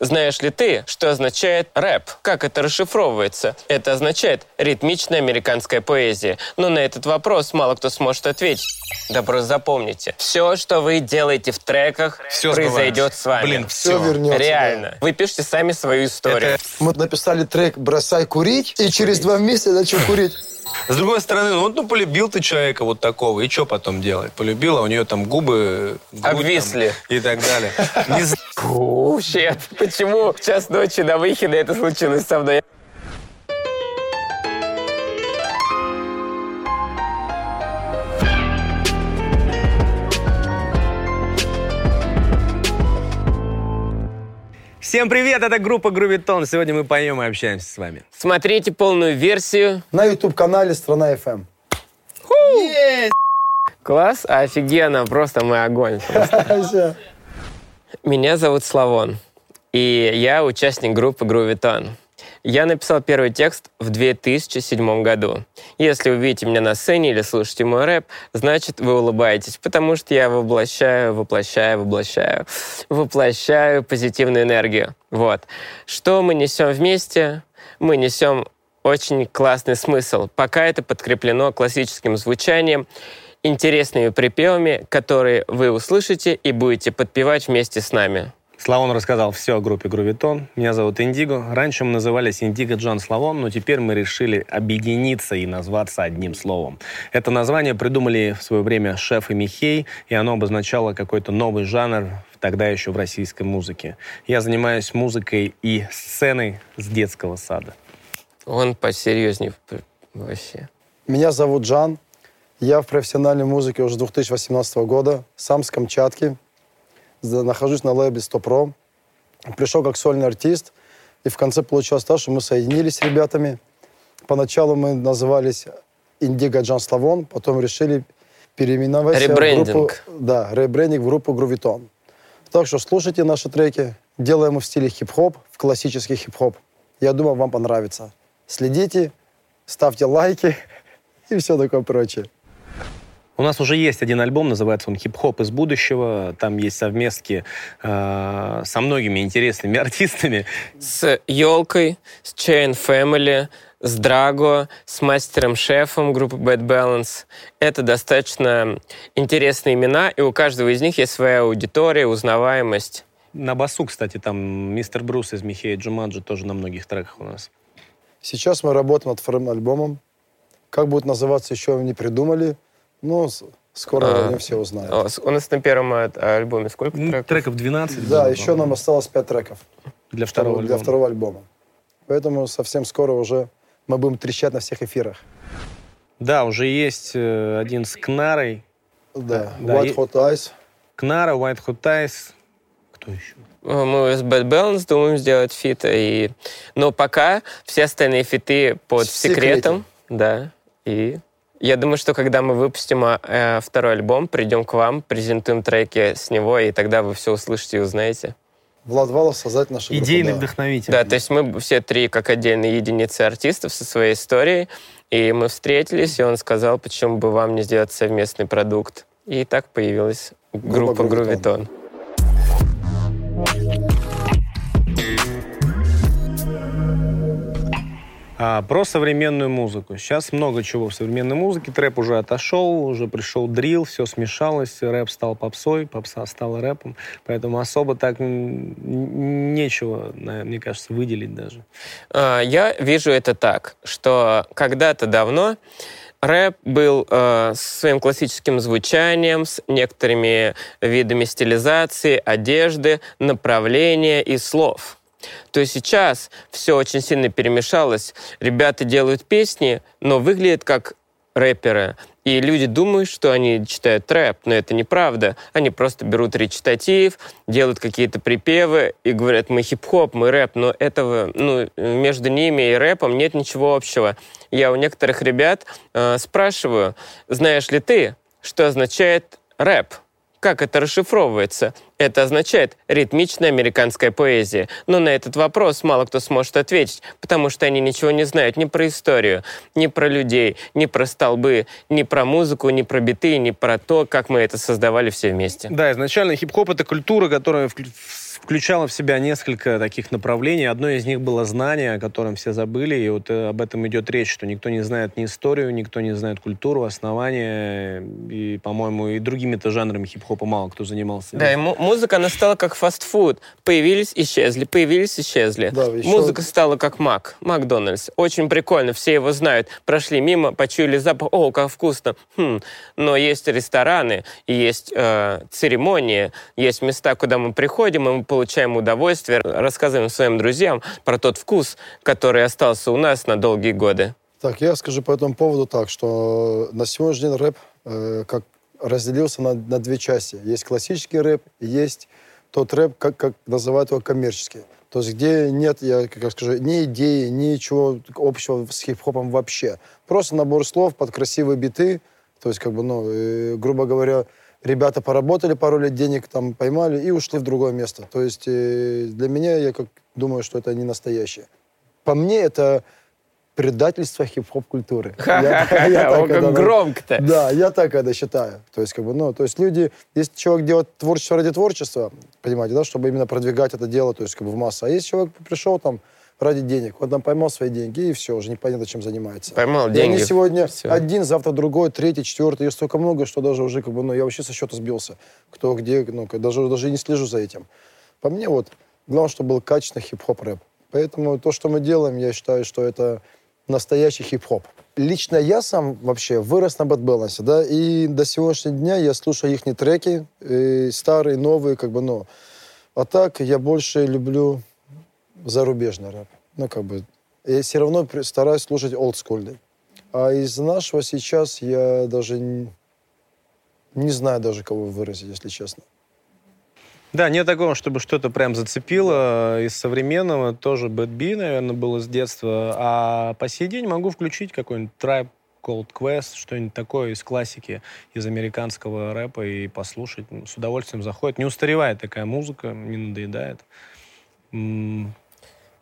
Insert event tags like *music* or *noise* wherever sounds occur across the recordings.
Знаешь ли ты, что означает рэп? Как это расшифровывается? Это означает ритмичная американская поэзия. Но на этот вопрос мало кто сможет ответить. Да просто запомните, все, что вы делаете в треках, Все произойдет сбывается. с вами. Блин, Все все. вернется. Реально. Вы пишете сами свою историю. Это- Мы написали трек «Бросай курить», и через два месяца начал курить. С другой стороны, ну, ну, полюбил ты человека вот такого, и что потом делать? Полюбил, а у нее там губы... грудь там Обвисли. и так далее. Не. Почему в час ночи до выхода это случилось со мной? Всем привет, это группа Грувитон. Сегодня мы поем и общаемся с вами. Смотрите полную версию. На YouTube-канале «Страна FM». Класс, офигенно, просто мы огонь. *laughs* Меня зовут Славон, и я участник группы Грувитон. Я написал первый текст в 2007 году. Если вы видите меня на сцене или слушаете мой рэп, значит, вы улыбаетесь, потому что я воплощаю, воплощаю, воплощаю, воплощаю позитивную энергию. Вот. Что мы несем вместе? Мы несем очень классный смысл. Пока это подкреплено классическим звучанием, интересными припевами, которые вы услышите и будете подпевать вместе с нами. Славон рассказал все о группе Грувитон. Меня зовут Индиго. Раньше мы назывались Индиго Джон Славон, но теперь мы решили объединиться и назваться одним словом. Это название придумали в свое время Шеф и Михей, и оно обозначало какой-то новый жанр тогда еще в российской музыке. Я занимаюсь музыкой и сценой с детского сада. Он посерьезнее вообще. Меня зовут Жан. Я в профессиональной музыке уже с 2018 года. Сам с Камчатки. Нахожусь на лейбле «Стопром». Пришел как сольный артист. И в конце получилось так, что мы соединились с ребятами. Поначалу мы назывались «Индиго Джан Славон», потом решили переименовать в группу... Ребрендинг. Да, ребрендинг в группу «Грувитон». Так что слушайте наши треки. Делаем их в стиле хип-хоп, в классический хип-хоп. Я думаю, вам понравится. Следите, ставьте лайки *laughs* и все такое прочее. У нас уже есть один альбом, называется он «Хип-хоп из будущего». Там есть совместки э, со многими интересными *laughs* артистами. С елкой, с Chain Family, с Драго, с мастером-шефом группы Bad Balance. Это достаточно интересные имена, и у каждого из них есть своя аудитория, узнаваемость. На басу, кстати, там мистер Брус из Михея Джумаджи тоже на многих треках у нас. Сейчас мы работаем над вторым альбомом. Как будет называться, еще не придумали. Но с- скоро А, они все узнают. С- У нас на первом э, альбоме сколько Ну, треков? Треков 12. Да, было, еще нам осталось пять треков для второго для альбома. второго альбома. Поэтому совсем скоро уже мы будем трещать на всех эфирах. Да, уже есть э, один с Кнарой. Да, Да, White Hot Ice. Кнара, White Hot Ice. Кто еще? Э, Мы с Bad Balance думаем сделать feat. И... Но пока все остальные feat ы под секретом. Да. И я думаю, что когда мы выпустим а, э, второй альбом, придем к вам, презентуем треки с него, и тогда вы все услышите и узнаете. Влад Валов создать нашу группу. Идейный да. вдохновитель. Да, то есть мы все три как отдельные единицы артистов со своей историей, и мы встретились, и он сказал, почему бы вам не сделать совместный продукт. И так появилась группа Грувитон. Грувитон. А, про современную музыку. Сейчас много чего в современной музыке. Трэп уже отошел, уже пришел дрил, все смешалось, рэп стал попсой, попса стала рэпом. Поэтому особо так нечего, мне кажется, выделить даже. А, Я вижу это так, что когда-то давно рэп был э, с своим классическим звучанием, с некоторыми видами стилизации, одежды, направления и слов. То есть сейчас все очень сильно перемешалось. Ребята делают песни, но выглядят как рэперы. И люди думают, что они читают рэп, но это неправда. Они просто берут речитатив, делают какие-то припевы и говорят, мы хип-хоп, мы рэп, но этого, ну, между ними и рэпом нет ничего общего. Я у некоторых ребят э, спрашиваю, знаешь ли ты, что означает рэп? Как это расшифровывается? Это означает ритмичная американская поэзия. Но на этот вопрос мало кто сможет ответить, потому что они ничего не знают ни про историю, ни про людей, ни про столбы, ни про музыку, ни про биты, ни про то, как мы это создавали все вместе. Да, изначально хип-хоп — это культура, которая включала в себя несколько таких направлений. Одно из них было знание, о котором все забыли, и вот э, об этом идет речь, что никто не знает ни историю, никто не знает культуру, основания, и, по-моему, и другими-то жанрами хип-хопа мало кто занимался. Да, и музыка, она стала как фастфуд. Появились, исчезли, появились, исчезли. Да, еще... Музыка стала как Мак, Макдональдс. Очень прикольно, все его знают. Прошли мимо, почуяли запах, о, как вкусно. Хм. Но есть рестораны, есть э, церемонии, есть места, куда мы приходим, и мы получаем удовольствие, рассказываем своим друзьям про тот вкус, который остался у нас на долгие годы. Так, я скажу по этому поводу так, что на сегодняшний день рэп э, как разделился на, на две части. Есть классический рэп, есть тот рэп, как, как называют его коммерческий. То есть где нет, я как скажу, ни идеи, ничего общего с хип-хопом вообще. Просто набор слов под красивые биты. То есть, как бы, ну, э, грубо говоря, ребята поработали пару лет, денег там поймали и ушли в другое место. То есть э, для меня, я как думаю, что это не настоящее. По мне, это предательство хип-хоп культуры. Как громко-то. Да, я так это считаю. То есть, как бы, ну, то есть люди, если человек делает творчество ради творчества, понимаете, да, чтобы именно продвигать это дело, то есть, как бы в массу. А если человек пришел там, ради денег. Он там поймал свои деньги, и все, уже непонятно, чем занимается. Поймал и деньги. они сегодня все. один, завтра другой, третий, четвертый. Их столько много, что даже уже как бы, ну, я вообще со счета сбился. Кто где, ну, даже, даже не слежу за этим. По мне вот, главное, чтобы был качественный хип-хоп рэп. Поэтому то, что мы делаем, я считаю, что это настоящий хип-хоп. Лично я сам вообще вырос на бэтбалансе, да, и до сегодняшнего дня я слушаю их треки, и старые, новые, как бы, ну. А так я больше люблю зарубежный рэп. Ну, как бы, я все равно стараюсь слушать олдскульный. А из нашего сейчас я даже не, не знаю даже, кого выразить, если честно. Да, нет такого, чтобы что-то прям зацепило. Из современного тоже Bad B, наверное, было с детства. А по сей день могу включить какой-нибудь Tribe Cold Quest, что-нибудь такое из классики, из американского рэпа и послушать. С удовольствием заходит. Не устаревает такая музыка, не надоедает.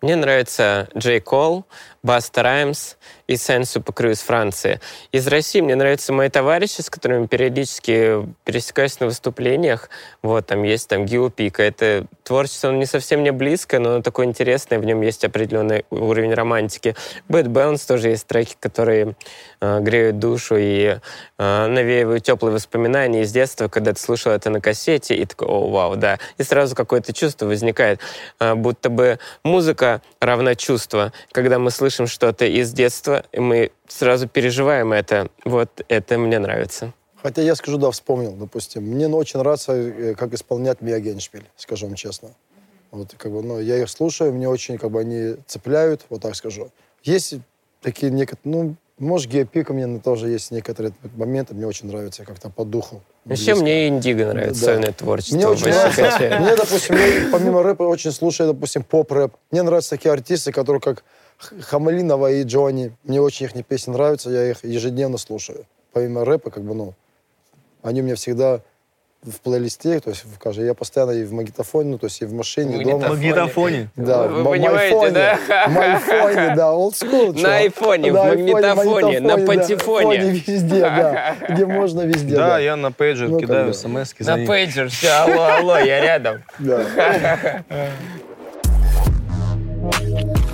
Мне нравится J. Cole, Busta Rhymes и Saïan Supa Crew из Франции. Из России мне нравятся мои товарищи, с которыми периодически пересекаюсь на выступлениях. Вот, там есть там Гио Пика. Это творчество, оно не совсем мне близкое, но оно такое интересное, в нем есть определенный уровень романтики. Bad Balance тоже есть треки, которые э, греют душу и э, навеивают теплые воспоминания из детства, когда ты слушал это на кассете, и такой, о, вау, да. И сразу какое-то чувство возникает, э, будто бы музыка равна чувство. Когда мы слышим что-то из детства, мы сразу переживаем это. Вот это мне нравится. Хотя я скажу, да, вспомнил, допустим. Мне очень нравится, э, как исполнять Мия Геншпиль, скажу вам честно. Вот, как бы, ну, я их слушаю, мне очень, как бы, они цепляют, вот так скажу. Есть такие некоторые, ну, может, геопика мне тоже есть некоторые моменты, мне очень нравится как-то по духу. Еще мне Индиго нравится, да. сольное творчество. Мне очень нравится, мне, допустим, помимо рэпа очень слушаю, допустим, поп-рэп. Мне нравятся такие артисты, которые как Хамалинова и Джонни. Мне очень их песни нравятся, я их ежедневно слушаю. Помимо рэпа, как бы, ну, они у меня всегда в плейлисте, то есть в каждой, я постоянно и в магнитофоне, ну, то есть и в машине, дома. В магнитофоне? Да, Вы понимаете, да? В майфоне, да, old school. На айфоне, в магнитофоне, на патефоне. везде, да, где можно везде. Да, я на пейджер ну, кидаю смс На пейджер, все, алло, алло, я рядом. Да. *laughs*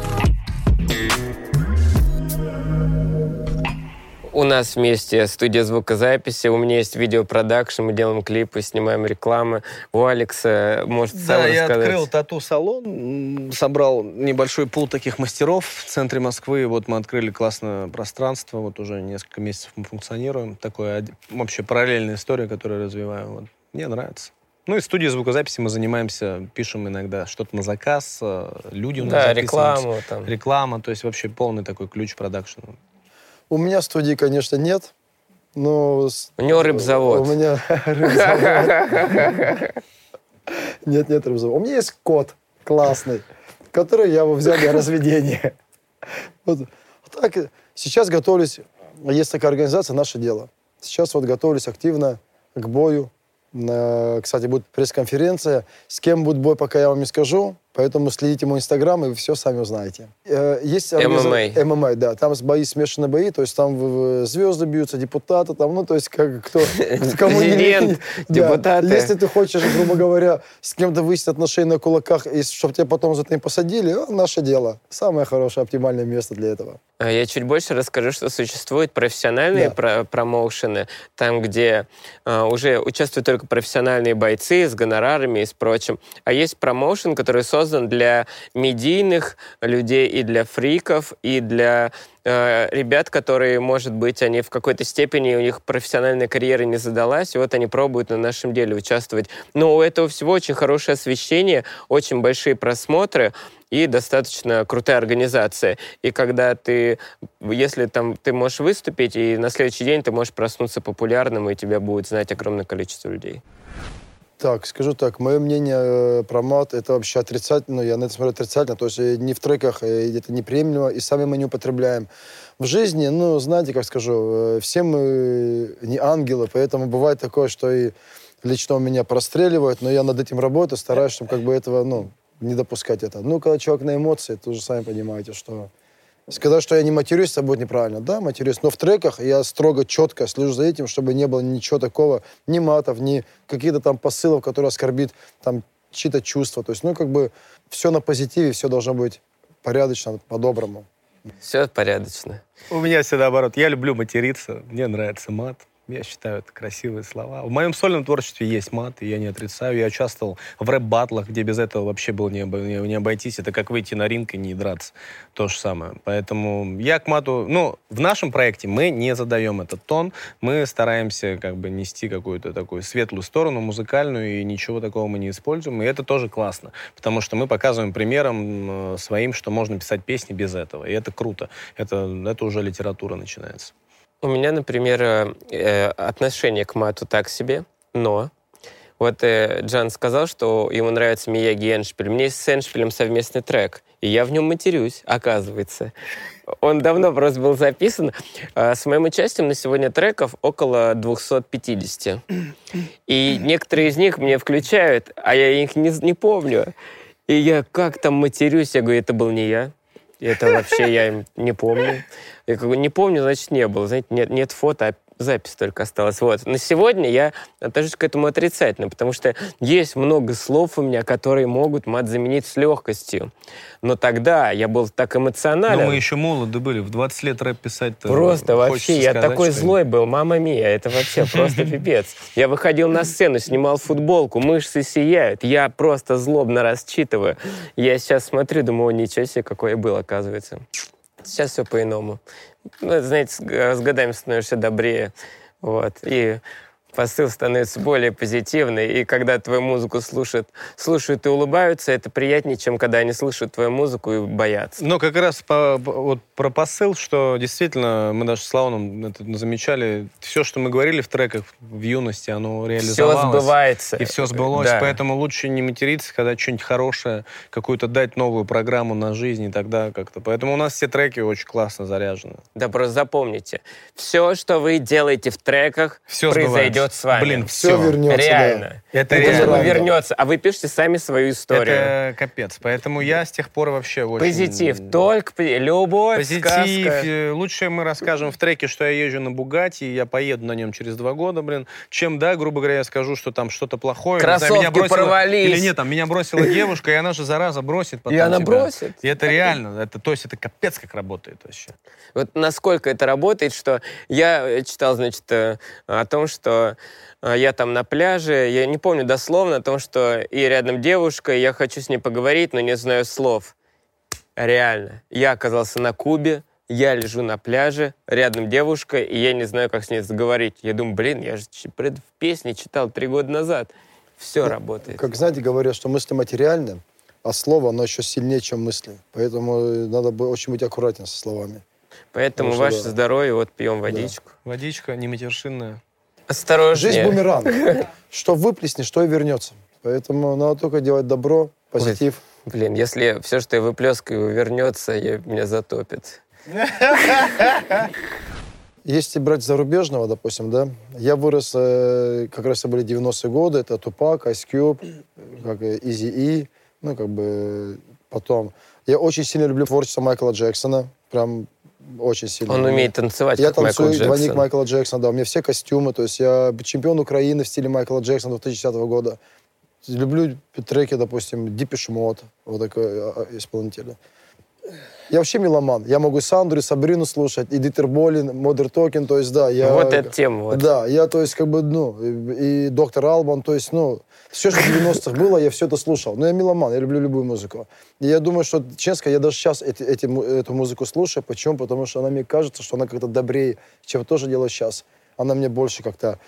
У нас вместе студия звукозаписи, у меня есть видеопродакшн, мы делаем клипы, снимаем рекламы. У Алекса, может, сам Да, я открыл тату-салон, собрал небольшой пул таких мастеров в центре Москвы. Вот мы открыли классное пространство, вот уже несколько месяцев мы функционируем. Такое вообще параллельная история, которую развиваю. Вот. Мне нравится. Ну и студии звукозаписи мы занимаемся, пишем иногда что-то на заказ, э, люди у нас Да, рекламу там. Реклама, то есть вообще полный такой ключ продакшена. У меня студии, конечно, нет. Но... У него рыбзавод. У меня *laughs* рыбзавод. Нет, нет рыбзавода. У меня есть кот классный, который я его взял для разведения. Вот. Так, сейчас готовлюсь, есть такая организация «Наше дело». Сейчас вот готовлюсь активно к бою Кстати, будет пресс-конференция. С кем будет бой, пока я вам не скажу. Поэтому следите мой инстаграм, и вы все сами узнаете. Э, Есть MMA. ММА, да. Там бои, смешанные бои. То есть там звезды бьются, депутаты. Там, ну, то есть как, кто... *laughs* кому Президент, депутаты. Если ты хочешь, грубо говоря, с кем-то выяснить отношения на кулаках, и чтобы тебя потом за это не посадили, а, наше дело. Самое хорошее, оптимальное место для этого. А Я чуть больше расскажу, что существуют профессиональные Да. про- промоушены, там, где а, уже участвуют только профессиональные бойцы с гонорарами и с прочим. А есть промоушен, который создан для медийных людей и для фриков, и для э, ребят, которые, может быть, они в какой-то степени, у них профессиональная карьера не задалась, и вот они пробуют на нашем деле участвовать. Но у этого всего очень хорошее освещение, очень большие просмотры, и достаточно крутая организация. И когда ты, если там ты можешь выступить, и на следующий день ты можешь проснуться популярным, и тебя будет знать огромное количество людей. Так, скажу так, мое мнение э, про мат это вообще отрицательно, я на это смотрю отрицательно, то есть э, не в треках э, это неприемлемо, и сами мы не употребляем. В жизни, ну, знаете, как скажу, все мы не ангелы, поэтому бывает такое, что и лично у меня простреливают, но я над этим работаю, стараюсь, чтобы как бы этого, ну, не допускать это. Ну, когда человек на эмоции, то уже сами понимаете, что... Сказать, что я не матерюсь, это будет неправильно. Да, матерюсь, но в треках я строго, четко слежу за этим, чтобы не было ничего такого, ни матов, ни каких-то там посылов, которые оскорбит там чьи-то чувства. То есть, ну, как бы все на позитиве, все должно быть порядочно, по-доброму. Все порядочно. У меня все наоборот. Я люблю материться, мне нравится мат. Я считаю, это красивые слова. В моем сольном творчестве есть мат, и я не отрицаю. Я участвовал в рэп-батлах, где без этого вообще было не, не- не обойтись. Это как выйти на ринг и не драться. То же самое. Поэтому я к мату... Ну, в нашем проекте мы не задаем этот тон. Мы стараемся как бы нести какую-то такую светлую сторону, музыкальную, и ничего такого мы не используем. И это тоже классно, потому что мы показываем примером э, своим, что можно писать песни без этого. И это круто. Это, это уже литература начинается. У меня, например, э, отношение к мату так себе, но вот э, Джан сказал, что ему нравится Мияги. У меня есть с Эншпилем совместный трек, и я в нем матерюсь, оказывается. Он давно просто был записан. А С моим участием на сегодня треков около 250. И некоторые из них мне включают, а я их не, не помню. И я как там матерюсь, я говорю, это был не я. Это вообще я не помню. Я как бы не помню, значит, не было. Знаете, нет, нет фото, а запись только осталась. Вот. На сегодня я отношусь к этому отрицательно, потому что есть много слов у меня, которые могут мат заменить с легкостью. Но тогда я был так эмоционален. Но мы еще молоды были. В 20 лет рэп писать Просто вообще, я такой злой был, мама мия, это вообще *laughs* просто пипец. Я выходил на сцену, снимал футболку, мышцы сияют, я просто злобно расчитываю. Я сейчас смотрю, думаю, «О, ничего себе, какой я был, оказывается. Сейчас все по-иному. Ну, знаете, с с годами становишься добрее, вот, и посыл становится более позитивный, и когда твою музыку слушают, слушают и улыбаются, это приятнее, чем когда они слушают твою музыку и боятся. Но как раз по- вот про посыл, что действительно, мы даже с Лауном это замечали, все, что мы говорили в треках в юности, оно Все реализовалось. сбывается. И все сбылось, Да. поэтому лучше не материться, когда что-нибудь хорошее, какую-то дать новую программу на жизнь и тогда как-то. Поэтому у нас все треки очень классно заряжены. Да просто запомните, все, что вы делаете в треках, Все произойдет с вами. Блин, Все все. вернется. Реально. Это Это реально. вернется, а вы пишете сами свою историю. Это капец. Поэтому я с тех пор вообще очень... Позитив, только любовь, Позитив. сказка. э, Лучше мы расскажем в треке, что я езжу на Бугати, и я поеду на нем через два года, блин. Чем, да, грубо говоря, я скажу, что там что-то плохое. не знаю, Кроссовки порвались. Или нет, там меня бросила девушка, и она же, зараза, бросит потом И она тебя. бросит. И это реально. Это, то есть это капец как работает вообще. Вот насколько это работает, что я э, читал, значит, э, о том, что э, я там на пляже, я не помню дословно, о том, что и рядом девушка, и я хочу с ней поговорить, но не знаю слов. Реально. Я оказался на Кубе, я лежу на пляже, рядом девушка, и я не знаю, как с ней заговорить. Я думаю, блин, я же в песне читал три года назад. Все работает. Как знаете, говорят, что мысли материальны, а слово, оно еще сильнее, чем мысли. Поэтому э, надо бы очень быть аккуратен со словами. Поэтому Потому ваше да. здоровье, вот пьем водичку. Водичка не матершинная. Осторожнее. Жизнь бумеранг. *laughs* Что выплеснешь, что и вернется. Поэтому надо только делать добро, позитив. Блин, если все, что я выплескаю, вернется, я, меня затопит. *laughs* Если брать зарубежного, допустим, да, я вырос, э, как раз это были 90-е годы, это Тупак, Ice Cube, как Eazy-E, ну, как бы потом. Я очень сильно люблю творчество Майкла Джексона, прям очень сильно. Он умеет танцевать, Я танцую Майкл двойник Джексон. Майкла Джексона, да, у меня все костюмы, то есть я чемпион Украины в стиле Майкла Джексона 2010 года. Люблю треки, допустим, Depeche Mode, вот такой а, а, исполнитель. Я вообще меломан. Я могу Сандру, и Сабрину слушать, и Дитер Болин, Modern Talking, то есть, да. Я, Вот эта тема. Вот. Да, я, то есть, как бы, ну, и, и Доктор Албан, то есть, ну, все, что в 90-х было, я все это слушал. Но я меломан, я люблю любую музыку. И я думаю, что, честно, я даже сейчас эти, эти, эту музыку слушаю. Почему? Потому что она мне кажется, что она как-то добрее, чем то, что делаю сейчас. Она мне больше как-то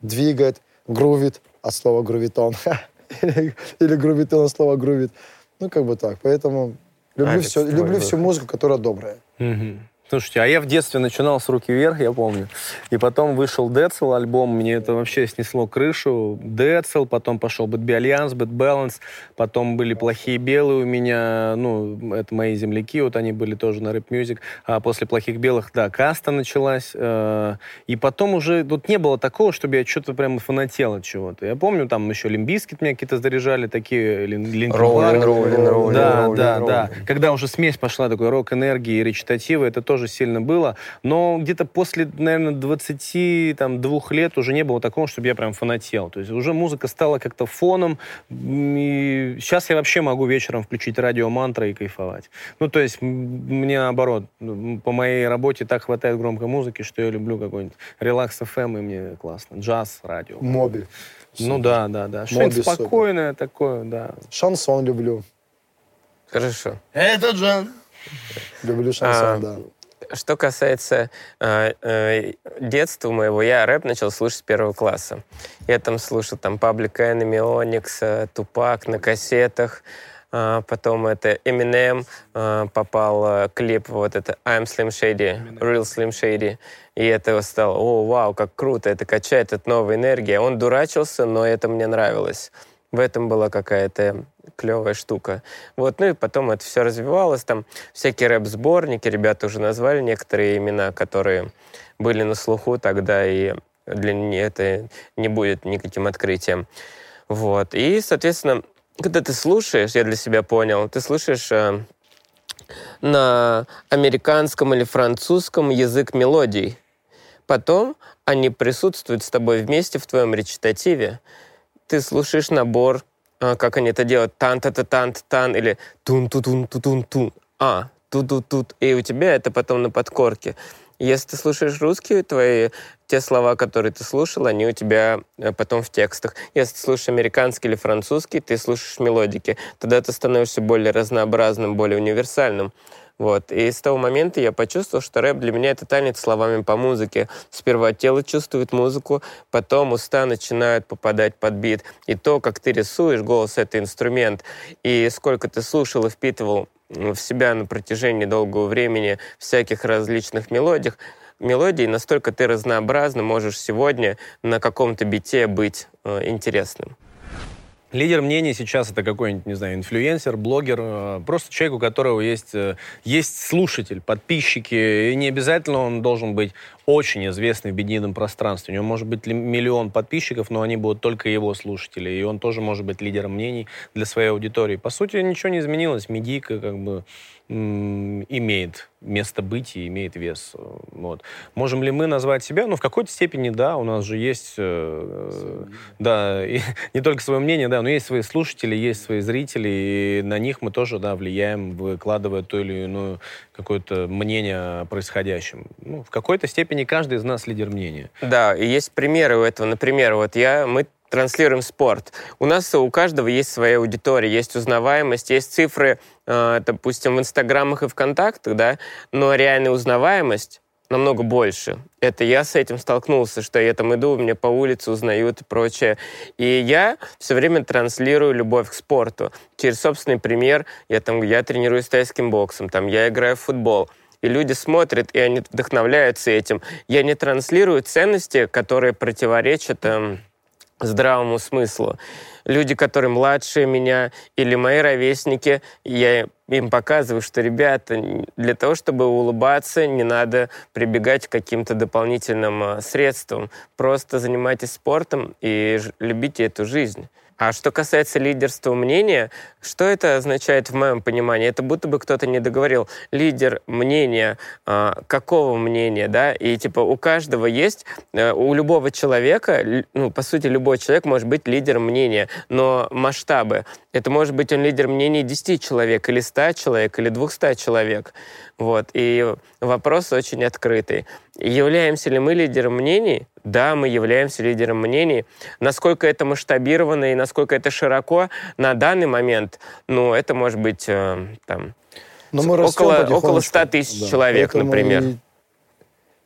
двигает, грувит, от слова грувитон. *laughs* Или грувитон от слова грувит. Ну, как бы так. Поэтому люблю, Алекс, все, люблю всю музыку, которая добрая. Мгм. Слушайте, а я в детстве начинал с Руки Вверх, я помню. И потом вышел Децл альбом, мне это вообще снесло крышу. Децл, потом пошел Bad Alliance, Bad Balance, потом были Плохие Белые у меня, ну, это мои земляки, вот они были тоже на Rap Music. А после Плохих Белых, да, Каста началась. э, И потом уже, тут не было такого, чтобы я что-то прямо фанател от чего-то. Я помню, там еще Limp Bizkit меня какие-то заряжали, такие, Lin- Linkin Rollin', Park. Rollin', Rollin'. Да, да, да. Когда уже смесь пошла такой рок-энергии и речитатива, это тоже сильно было. Но где-то после, наверное, 22 лет уже не было такого, чтобы я прям фанател. То есть уже музыка стала как-то фоном. И сейчас я вообще могу вечером включить радио мантра и кайфовать. Ну, то есть мне наоборот, по моей работе так хватает громкой музыки, что я люблю какой-нибудь релакс FM, и мне классно. Джаз, радио. Моби. Ну да, да, да. Что-нибудь спокойное такое, да. Шансон люблю. Хорошо. Это Джан. Люблю шансон, А, да. Что касается э, э, детства моего, я рэп начал слушать с первого класса. Я там слушал там Public Enemy, Onyx, э, Тупак на кассетах. А, потом это Eminem, э, попал э, клип вот это I'm Slim Shady, Real Slim Shady. И это стало, о, вау, как круто, это качает, это новая энергия. Он дурачился, но это мне нравилось. В этом была какая-то клевая штука. Вот, ну и потом это все развивалось, там всякие рэп-сборники, ребята уже назвали некоторые имена, которые были на слуху тогда, и для меня это не будет никаким открытием. Вот, и, соответственно, когда ты слушаешь, я для себя понял, ты слушаешь э, на американском или французском язык мелодий. Потом они присутствуют с тобой вместе в твоем речитативе. Ты слушаешь набор, а, как они это делают, тан та та тан тан или тун ту тун ту тун тун а ту ту тут и у тебя это потом на подкорке. Если ты слушаешь русские, твои те слова, которые ты слушал, они у тебя э, потом в текстах. Если ты слушаешь американский или французский, ты слушаешь мелодики. Тогда ты становишься более разнообразным, более универсальным. Вот. И с того момента я почувствовал, что рэп для меня это танец словами по музыке. Сперва тело чувствует музыку, потом уста начинают попадать под бит. И то, как ты рисуешь, голос — это инструмент. И сколько ты слушал и впитывал в себя на протяжении долгого времени всяких различных мелодий, мелодий, настолько ты разнообразно можешь сегодня на каком-то бите быть э, интересным. Лидер мнений сейчас это какой-нибудь, не знаю, инфлюенсер, блогер, э, просто человек, у которого есть, э, есть слушатель, подписчики, и не обязательно он должен быть очень известный в медийном пространстве. У него может быть ли- миллион подписчиков, но они будут только его слушатели, и он тоже может быть лидером мнений для своей аудитории. По сути, ничего не изменилось. Медийка как бы имеет место быть и имеет вес. Э, Вот. Можем ли мы назвать себя? Ну, в какой-то степени, да, у нас же есть, э, да, и *laughs* не только свое мнение, да, но есть свои слушатели, есть свои зрители, и на них мы тоже, да, влияем, выкладывая то или иное какое-то мнение о происходящем. Ну, в какой-то степени каждый из нас лидер мнения. Да, и есть примеры у этого. Например, вот я, мы транслируем спорт. У нас у каждого есть своя аудитория, есть узнаваемость, есть цифры, допустим, в Инстаграмах и ВКонтактах, да, но реальная узнаваемость намного больше. Это я с этим столкнулся, что я там иду, меня по улице узнают и прочее. И я все время транслирую любовь к спорту. Через собственный пример я там, я тренируюсь тайским боксом, там, я играю в футбол. И люди смотрят, и они вдохновляются этим. Я не транслирую ценности, которые противоречат эм, здравому смыслу. Люди, которые младше меня или мои ровесники, я им показываю, что, ребята, для того, чтобы улыбаться, не надо прибегать к каким-то дополнительным а, средствам. Просто занимайтесь спортом и любите эту жизнь. А что касается лидерства мнения, что это означает в моем понимании? Это будто бы кто-то не договорил. Лидер мнения, э, какого мнения, да? И типа у каждого есть, э, у любого человека, ну, по сути, любой человек может быть лидером мнения, но масштабы. Это может быть он лидер мнений 10 человек, или 100 человек, или 200 человек. Вот. И вопрос очень открытый. Являемся ли мы лидером мнений? Да, мы являемся лидером мнений. Насколько это масштабировано и насколько это широко на данный момент, ну, это может быть э, там, Но мы около, около 100 тысяч да. человек, Поэтому например. И,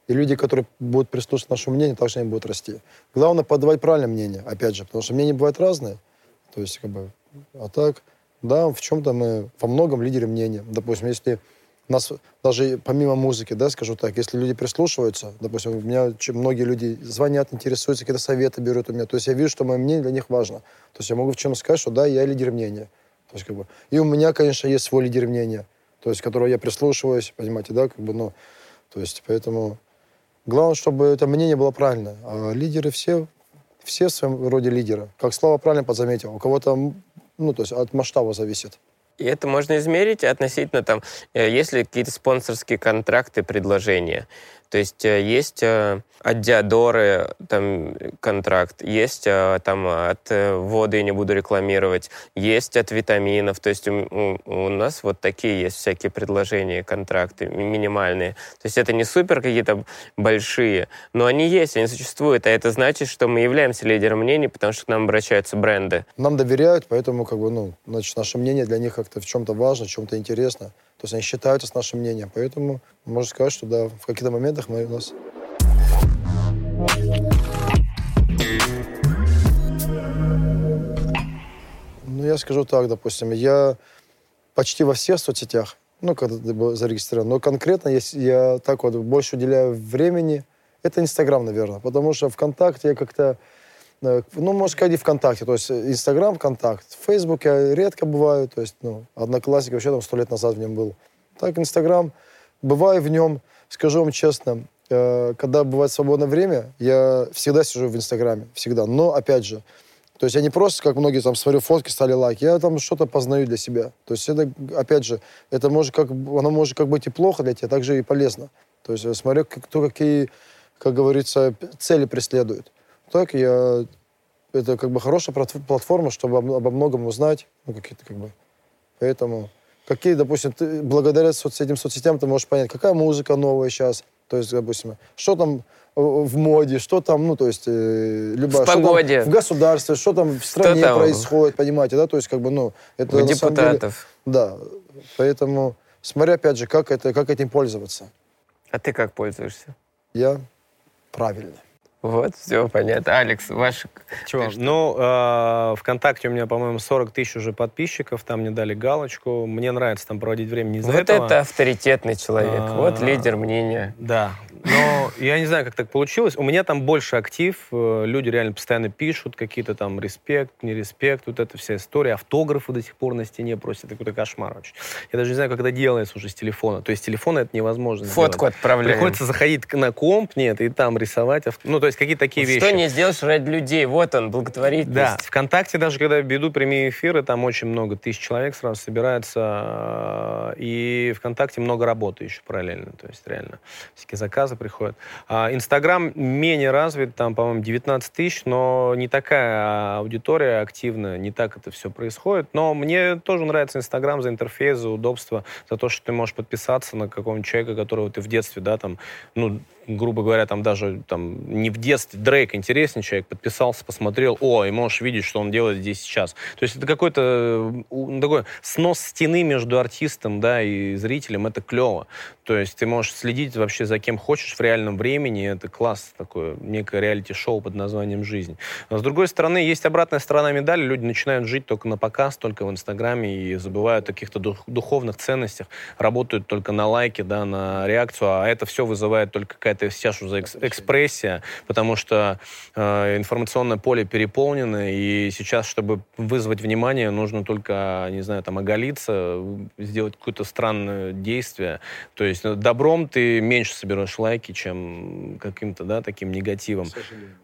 и люди, которые будут прислушиваться нашему мнению, также они будут расти. Главное подавать правильное мнение, опять же, потому что мнения бывают разные. То есть, как бы, а так, да, в чем-то мы во многом лидеры мнения. Допустим, если нас даже помимо музыки, да, скажу так, если люди прислушиваются, допустим, у меня многие люди звонят, интересуются, какие-то советы берут у меня, то есть я вижу, что мое мнение для них важно. То есть я могу в чем сказать, что да, я лидер мнения. То есть, как бы, и у меня, конечно, есть свой лидер мнения, то есть, которого я прислушиваюсь, понимаете, да, как бы, ну, то есть, поэтому главное, чтобы это мнение было правильное. А лидеры все, все в своем роде лидеры. Как Слава правильно подзаметил, у кого-то, ну, то есть от масштаба зависит. И это можно измерить относительно там, э, есть ли какие-то спонсорские контракты, предложения. То есть э, есть э, от Диадоры там контракт, есть там от воды, не буду рекламировать, есть от витаминов. То есть у, у нас вот такие есть всякие предложения, контракты минимальные. То есть это не супер какие-то большие, но они есть, они существуют. А это значит, что мы являемся лидером мнений, потому что к нам обращаются бренды. Нам доверяют, поэтому как бы, ну, значит, наше мнение для них как-то в чем-то важно, в чем-то интересно. То есть они считаются с нашим мнением. Поэтому можно сказать, что да, в каких-то моментах мы у нас... Ну, я скажу так, допустим, я почти во всех соцсетях, ну, когда был зарегистрирован, но конкретно я, я так вот больше уделяю времени, это Инстаграм, наверное, потому что ВКонтакте я как-то ну, можно сказать, и ВКонтакте. То есть Инстаграм, ВКонтакт. В Фейсбуке редко бываю. То есть, ну, Одноклассник вообще там сто лет назад в нем был. Так, Инстаграм. Бываю в нем, скажу вам честно, э, когда бывает свободное время, я всегда сижу в Инстаграме. Всегда. Но, опять же, то есть я не просто, как многие там, смотрю фотки, стали лайки, я там что-то познаю для себя. То есть это, опять же, это может как, оно может как быть и плохо для тебя, так же и полезно. То есть я смотрю, кто какие, как говорится, цели преследует так я... Это как бы хорошая платформа, чтобы обо многом узнать. Ну, какие-то как бы... Поэтому... Какие, допустим, ты благодаря этим соцсетям ты можешь понять, какая музыка новая сейчас, то есть, допустим, что там в моде, что там, ну, то есть, э, любая... В погоде. в государстве, что там в стране там? происходит, понимаете, да, то есть, как бы, ну... Это, У депутатов. Деле, да, поэтому смотря, опять же, как, это, как этим пользоваться. А ты как пользуешься? Я правильно. Вот, все понятно. Алекс, ваш... Чего? Ну, э, ВКонтакте у меня, по-моему, 40 тысяч уже подписчиков, там мне дали галочку. Мне нравится там проводить время не из-за вот этого. Это авторитетный человек, а, вот лидер мнения. Да, но я не знаю, как так получилось. У меня там больше актив, э, люди реально постоянно пишут какие-то там респект, не респект, вот эта вся история. Автографы до сих пор на стене просят, это какой-то кошмар очень. Я даже не знаю, как это делается уже с телефона. То есть с телефона это невозможно Фотку сделать. отправляем. Приходится заходить на комп, нет, и там рисовать. Ну, то есть какие-то такие вещи. Что не сделаешь ради людей? Вот он, благотворительность. Да, ВКонтакте даже, когда веду прямые эфиры, там очень много тысяч человек сразу собирается, и ВКонтакте много работы еще параллельно. То есть реально всякие заказы заказы приходят. А, Инстаграм менее развит, там, по-моему, 19 тысяч, но не такая аудитория активная, не так это все происходит. Но мне тоже нравится Инстаграм за интерфейс, за удобство, за то, что ты можешь подписаться на какого-нибудь человека, которого ты в детстве, да, там, ну, грубо говоря, там даже там, не в детстве, Дрейк интересный человек, подписался, посмотрел, о, и можешь видеть, что он делает здесь сейчас. То есть это какой-то ну, такой снос стены между артистом да, и зрителем, это клево. То есть ты можешь следить вообще за кем хочешь в реальном времени, это класс такое, некое реалити-шоу под названием «Жизнь». Но, с другой стороны, есть обратная сторона медали, люди начинают жить только на показ, только в Инстаграме и забывают о каких-то дух, духовных ценностях, работают только на лайки, да, на реакцию, а это все вызывает только какая-то сейчас уже экс экспрессия, потому что э, информационное поле переполнено, и сейчас, чтобы вызвать внимание, нужно только, не знаю, там, оголиться, сделать какое-то странное действие. То есть ну, добром ты меньше соберешь лайки, чем каким-то, да, таким негативом. К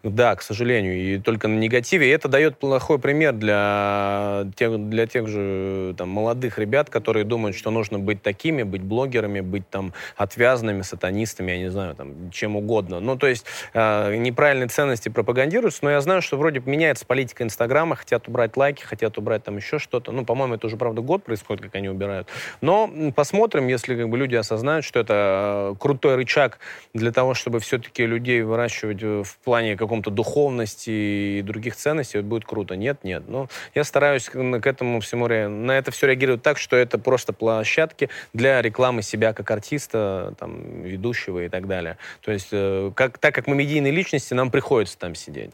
да, к сожалению. И только на негативе. И это дает плохой пример для тех, для тех же там, молодых ребят, которые думают, что нужно быть такими, быть блогерами, быть там отвязанными, сатанистами, я не знаю, там, чем угодно. Ну, то есть э, неправильные ценности пропагандируются, но я знаю, что вроде меняется политика Инстаграма, хотят убрать лайки, хотят убрать там еще что-то. Ну, по-моему, это уже, правда, год происходит, как они убирают. Но посмотрим, если как бы люди осознают, что это э, крутой рычаг для того, чтобы все-таки людей выращивать в плане каком-то духовности и других ценностей, это будет круто. Нет, нет. Но я стараюсь к этому всему, на это все реагировать так, что это просто площадки для рекламы себя как артиста, там, ведущего и так далее. То есть, э, как, так как мы медийные личности, нам приходится там сидеть.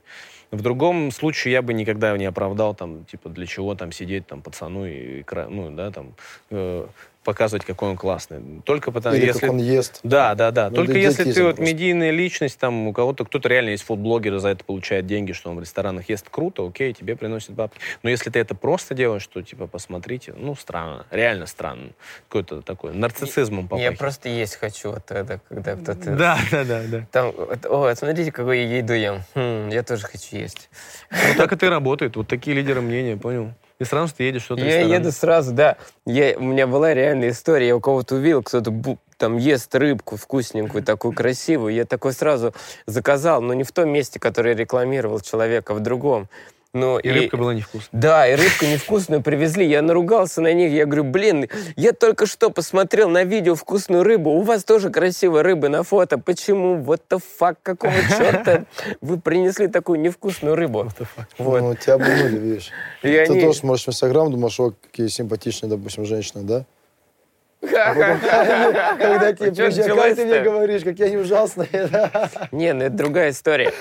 В другом случае я бы никогда не оправдал, там, типа, для чего там сидеть, там, пацану и, ну, да, там, э, показывать, какой он классный. Только потому, Или если... как он ест. Да, да, да. Ну, Только если ты вот просто. медийная личность, там у кого-то, кто-то реально есть фудблогер, за это получает деньги, что он в ресторанах ест, круто, окей, тебе приносит бабки. Но если ты это просто делаешь, что, типа, посмотрите, ну, странно, реально странно. Какой-то такой нарциссизмом Я попахивает. просто есть хочу вот это, когда кто-то... *laughs* Да, да, да, да. Там, вот, о, смотрите, какую я еду ем. Хм, я тоже хочу есть. Ну, так это и работает. Вот такие лидеры мнения, понял? И сразу ты едешь что-то Я еду сразу, да. Я, у меня была реальная история. Я у кого-то увидел, кто-то там ест рыбку вкусненькую, такую красивую. Я такой сразу заказал, но не в том месте, которое рекламировал человек, а в другом. Ну, И рыбка была невкусная. Да, и рыбку невкусную привезли. Я наругался на них. Я говорю, блин, я только что посмотрел на видео вкусную рыбу. У вас тоже красивая рыба на фото. Почему? Вот the fuck, какого черта вы принесли такую невкусную рыбу? Вот. Ну, тебя обманули, видишь. И Ты они- тоже смотришь в Инстаграм, думаешь, о, какие симпатичные, допустим, женщины, да? *laughs* Когда тебе Чё приезжают, как ты мне говоришь, какие они ужасные. *laughs* Не, ну это другая история.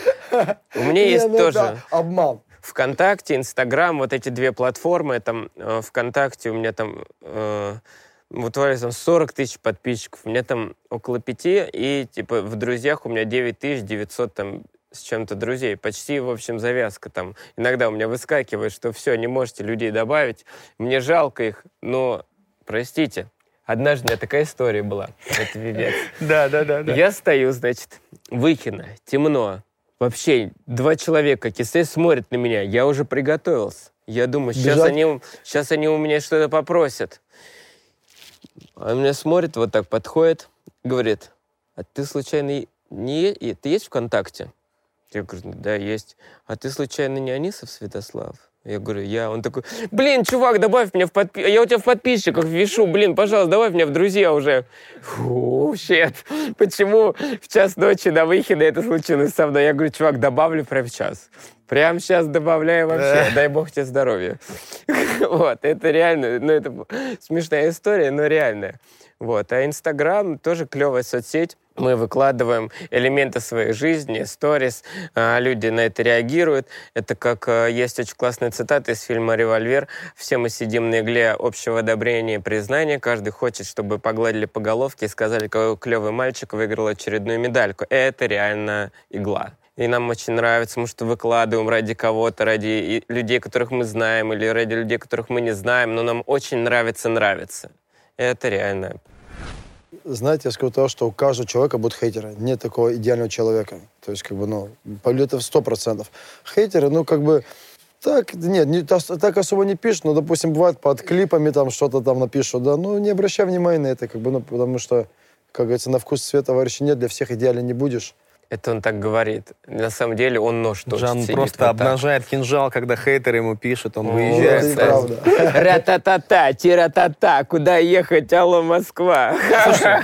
У меня есть ну тоже обман. ВКонтакте, Инстаграм, вот эти две платформы. Там э, ВКонтакте у меня там э, вот вроде там 40 тысяч подписчиков, у меня там около пяти, и типа в друзьях у меня 9 тысяч 900 там с чем-то друзей. Почти, в общем, завязка там. Иногда у меня выскакивает, что все, не можете людей добавить. Мне жалко их, но простите. Однажды у меня такая история была. Это. *laughs* Да, да, да. Я стою, значит, выкино, темно. Вообще, два человека кисей смотрят на меня. Я уже приготовился. Я думаю, сейчас Бежать? они, сейчас они у меня что-то попросят. А он меня смотрит, вот так подходит, говорит, а ты случайно не... Ты есть ВКонтакте? Я говорю, «Ну да, есть. А ты случайно не Анисов Святослав? Я говорю, я. Он такой, блин, чувак, добавь меня в подписчиках. Я у тебя в подписчиках вешу, блин, пожалуйста, добавь меня в друзья уже. Фу, щет. Почему в час ночи на выходе это случилось со мной? Я говорю, чувак, добавлю прямо сейчас. Прямо сейчас добавляю вообще. Дай бог тебе здоровья. *laughs* Вот, это реально, ну, это смешная история, но реальная. Вот, а Инстаграм тоже клевая соцсеть. Мы выкладываем элементы своей жизни, сторис, а, люди на это реагируют. Это как а, есть очень классная цитата из фильма «Револьвер». «Все мы сидим на игле общего одобрения и признания. Каждый хочет, чтобы погладили по головке и сказали, какой клевый мальчик выиграл очередную медальку». Это реально игла. И нам очень нравится, мы что выкладываем ради кого-то, ради людей, которых мы знаем, или ради людей, которых мы не знаем, но нам очень нравится нравится. Это реально. Знаете, я скажу то, что у каждого человека будут хейтеры. Нет такого идеального человека. То есть, как бы, ну, это сто процентов. Хейтеры, ну, как бы, так, нет, не, так, так особо не пишут, но, допустим, бывает под клипами там что-то там напишут, да, ну, не обращай внимания на это, как бы, ну, потому что, как говорится, на вкус цвета товарища нет, для всех идеально не будешь. Это он так говорит. На самом деле он нож тоже Жан сидит просто вот так. обнажает кинжал, когда хейтер ему пишет, он О, выезжает. Ра-та-та-та, тира-та-та, куда ехать, алло, Москва.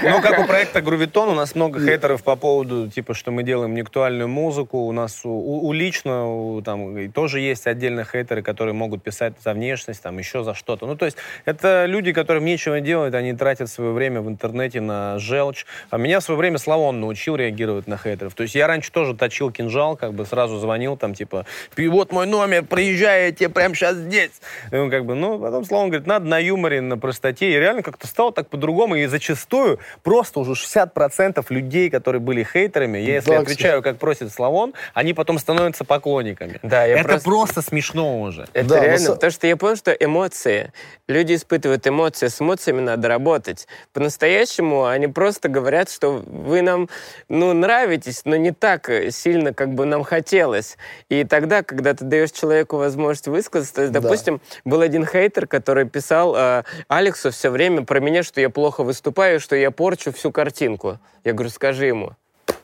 Ну, как у проекта Грувитон, у нас много хейтеров по поводу, типа, что мы делаем неактуальную музыку. У нас у, у- у лично у, там тоже есть отдельно хейтеры, которые могут писать за внешность, там, еще за что-то. Ну, то есть, это люди, которым нечего делать, они тратят свое время в интернете на желчь. А меня в свое время Славон научил реагировать на хейтеров. То есть, я раньше тоже точил кинжал, как бы сразу звонил, там, типа, «Пи- вот мой номер, приезжай, я тебе прямо сейчас здесь. И он как бы, ну, потом Славон говорит, надо на юморе, на простоте. И реально как-то стало так по-другому. И зачастую просто уже 60% людей, которые были хейтерами, я если Да, отвечаю, как просит Славон, они потом становятся поклонниками. Да, я Это просто- просто смешно уже. Это Да, но реально, са- потому что я понял, что эмоции, люди испытывают эмоции, с эмоциями надо работать. По-настоящему они просто говорят, что вы нам, ну, нравитесь, но не так сильно, как бы нам хотелось. И тогда, когда ты даешь человеку возможность высказаться, то есть, Да. допустим, был один хейтер, который писал э, Алексу все время про меня, что я плохо выступаю, что я порчу всю картинку. Я говорю, скажи ему,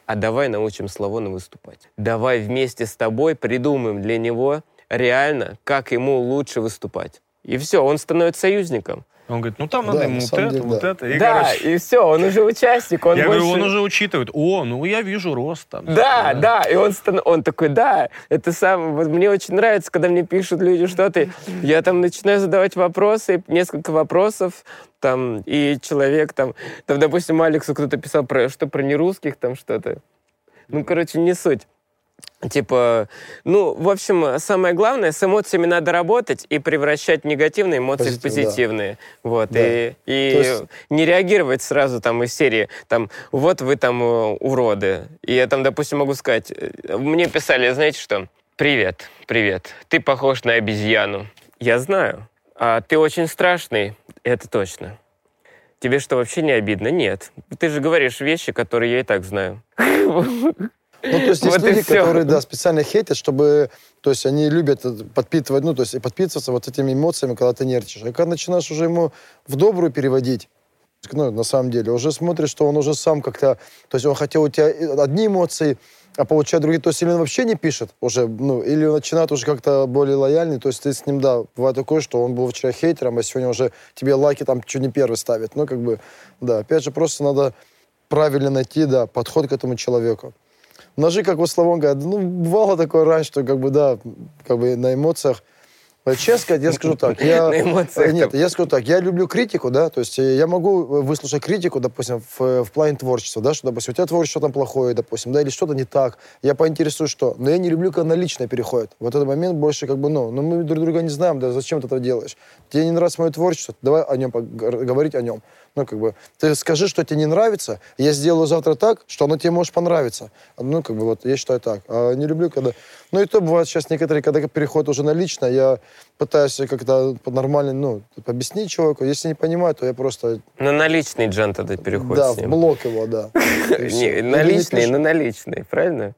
а давай научим Славона выступать. Давай вместе с тобой придумаем для него реально, как ему лучше выступать. И все, он становится союзником. Он говорит, ну, там Да, надо на ему вот самом это, деле, вот да. это. И, да, короче, и все, он уже участник, он я больше... говорю, он уже учитывает. О, ну, я вижу рост там. Да, да, и он, стан- он такой, да, это сам, вот мне очень нравится, когда мне пишут люди что-то, я там начинаю задавать вопросы, несколько вопросов, там, и человек там, там, допустим, Алексу кто-то писал про, что про нерусских, там что-то. Ну, короче, не суть. Типа, ну, в общем, самое главное, с эмоциями надо работать и превращать негативные эмоции в Позитив, да. позитивные. Вот, Да. и, и То есть- не реагировать сразу там из серии, там, вот вы там э, уроды. И я там, допустим, могу сказать, э, мне писали, знаете что? Привет, привет, ты похож на обезьяну. Я знаю. А ты очень страшный, это точно. Тебе что, вообще не обидно? Нет. Ты же говоришь вещи, которые я и так знаю. *laughs* Ну, то есть есть Вот люди, которые, да, специально хейтят, чтобы, то есть они любят подпитывать, ну, то есть и подпитываться вот этими эмоциями, когда ты нервничаешь. А когда начинаешь уже ему в добрую переводить, ну, на самом деле, уже смотришь, что он уже сам как-то, то есть он хотел у тебя одни эмоции, а получает другие. То есть или он вообще не пишет уже, ну, или он начинает уже как-то более лояльный, то есть ты с ним, да, бывает такое, что он был вчера хейтером, а сегодня уже тебе лайки там чуть не первый ставит. Ну, как бы, да, опять же, просто надо правильно найти, да, подход к этому человеку. Ножи, как вот Славон говорит, ну, бывало такое раньше, что как бы, да, как бы на эмоциях. Честно сказать, я скажу так. Я, *laughs* На эмоциях Нет, я скажу так, я люблю критику, да, то есть э, я могу э, выслушать критику, допустим, в, э, в плане творчества, да, что, допустим, у тебя творчество там плохое, допустим, да, или что-то не так, я поинтересуюсь, что. Но я не люблю, когда на личное переходит. Вот этот момент больше как бы, ну, ну мы друг друга не знаем, да, зачем ты это делаешь? Тебе не нравится мое творчество, давай о нем пог- говорить о нем. Ну, как бы, ты скажи, что тебе не нравится, я сделаю завтра так, что оно тебе может понравиться. Ну, как бы, вот, я считаю так. А не люблю, когда... Ну, и то бывает сейчас некоторые, когда переходят уже на личное, я пытаюсь как-то нормально, ну, объяснить человеку. Если не понимаю, то я просто, На наличный Джан тогда переходит да, в блок его, да. *laughs* Наличный, на наличный, правильно?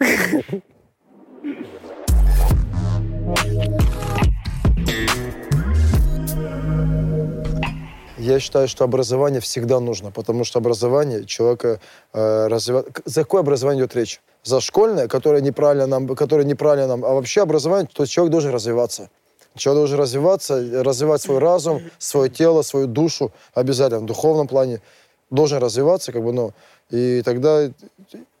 *laughs* Я считаю, что образование всегда нужно, потому что образование человека э, развивает... За какое образование идет речь? За школьное, которое неправильно нам, которое неправильно нам, а вообще образование, то человек должен развиваться. Человек должен развиваться, развивать свой разум, свое тело, свою душу обязательно в духовном плане должен развиваться, как бы, ну, и тогда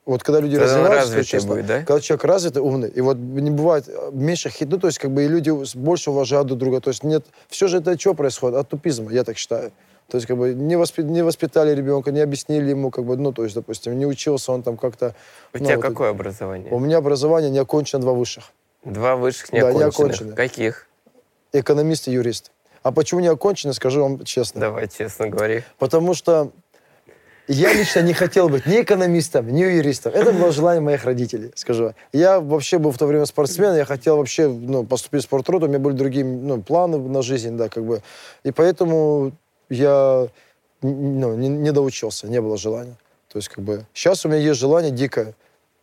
вот когда люди Тогда развиваются, честно, будет, да? когда человек развитый, умный, и вот не бывает меньше хит, ну, то есть, как бы, и люди больше уважают друг друга, то есть, нет, все же это чего происходит? От тупизма, я так считаю. То есть, как бы, не, воспи- не воспитали ребенка, не объяснили ему, как бы, ну, то есть, допустим, не учился он там как-то... У ну, тебя вот какое это- образование? У меня образование не окончено, два высших. Два высших Да, неоконченных. неоконченных. Каких? Экономист и юрист. А почему не окончено, скажу вам честно. Давай, честно говори. Потому что я лично не хотел быть ни экономистом, ни юристом. Это было желание моих родителей, скажу. Я вообще был в то время спортсменом, я хотел вообще ну, поступить в спортрот, у меня были другие ну, планы на жизнь, да, как бы. И поэтому я ну, не, не доучился, не было желания. То есть, как бы, сейчас у меня есть желание дикое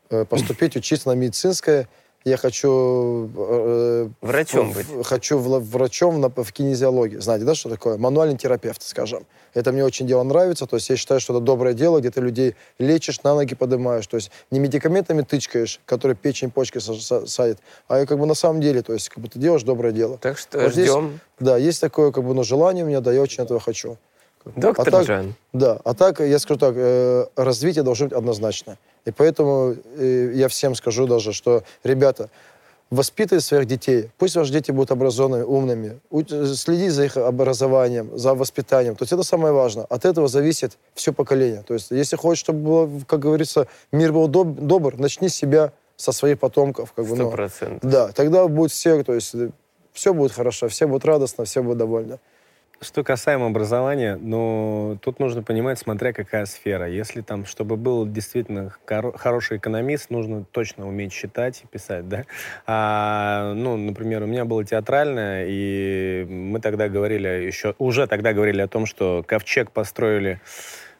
э, поступить, учиться на медицинское, я хочу... Э, врачом в, быть. Хочу в, врачом в, в кинезиологии. Знаете, да, что такое? Мануальный терапевт, скажем. Это мне очень дело нравится. То есть я считаю, что это доброе дело, где ты людей лечишь, на ноги поднимаешь. То есть не медикаментами тычкаешь, которые печень, почки садят, а как бы на самом деле, то есть как бы ты делаешь доброе дело. Так что вот ждем. Здесь, да, есть такое как бы ну, желание у меня, да, я очень этого хочу. Доктор а так, Жан. Да, а так, я скажу так, э, развитие должно быть однозначно. И поэтому э, я всем скажу даже, что, ребята, воспитывайте своих детей. Пусть ваши дети будут образованными, умными. Следи за их образованием, за воспитанием. То есть это самое важное. От этого зависит все поколение. То есть если хочешь, чтобы, было, как говорится, мир был доб добр, начни с себя, со своих потомков. Как бы, ну. Да, тогда будет все, то есть все будет хорошо, все будут радостно, все будут довольны. Что касаемо образования, ну, тут нужно понимать, смотря какая сфера. Если там, чтобы был действительно хороший экономист, нужно точно уметь считать и писать, да. А, ну, например, у меня было театральное, и мы тогда говорили еще, уже тогда говорили о том, что ковчег построили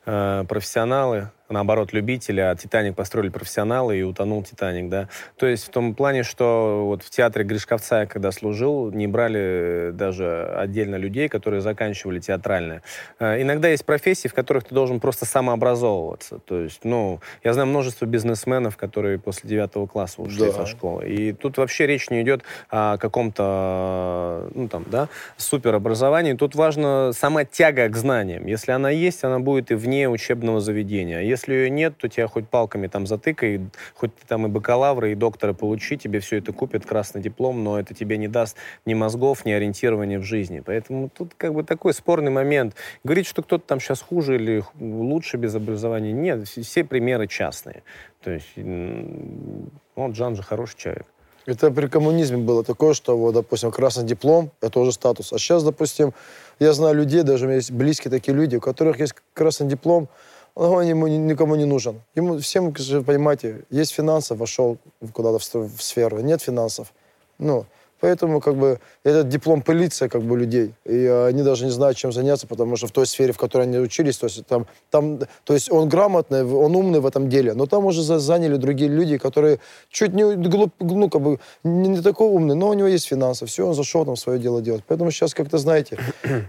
э, профессионалы, наоборот, любители, а «Титаник» построили профессионалы, и утонул «Титаник», да. То есть в том плане, что вот в театре Гришковца, когда служил, не брали даже отдельно людей, которые заканчивали театральное. Э, иногда есть профессии, в которых ты должен просто самообразовываться. То есть, ну, я знаю множество бизнесменов, которые после девятого класса ушли да. со школы. И тут вообще речь не идет о каком-то, ну, там, да, суперобразовании. Тут важна сама тяга к знаниям. Если она есть, она будет и вне учебного заведения. А если ее нет, то тебя хоть палками там затыкай, хоть ты там и бакалавры, и доктора получи, тебе все это купят, красный диплом, но это тебе не даст ни мозгов, ни ориентирования в жизни. Поэтому тут как бы такой спорный момент. Говорить, что кто-то там сейчас хуже или лучше без образования, нет, все примеры частные. То есть, он Джан же хороший человек. Это при коммунизме было такое, что, вот, допустим, красный диплом – это уже статус. А сейчас, допустим, я знаю людей, даже у меня есть близкие такие люди, у которых есть красный диплом – он ему никому не нужен. Ему всем, понимаете, есть финансы, вошел куда-то в, в сферу, нет финансов. Ну, поэтому как бы этот диплом пылится как бы людей, и они даже не знают, чем заняться, потому что в той сфере, в которой они учились, то есть там, там, то есть он грамотный, он умный в этом деле, но там уже заняли другие люди, которые чуть не глуп, ну как бы не, не такой умный, но у него есть финансы, все, он зашел там свое дело делать. Поэтому сейчас как-то знаете,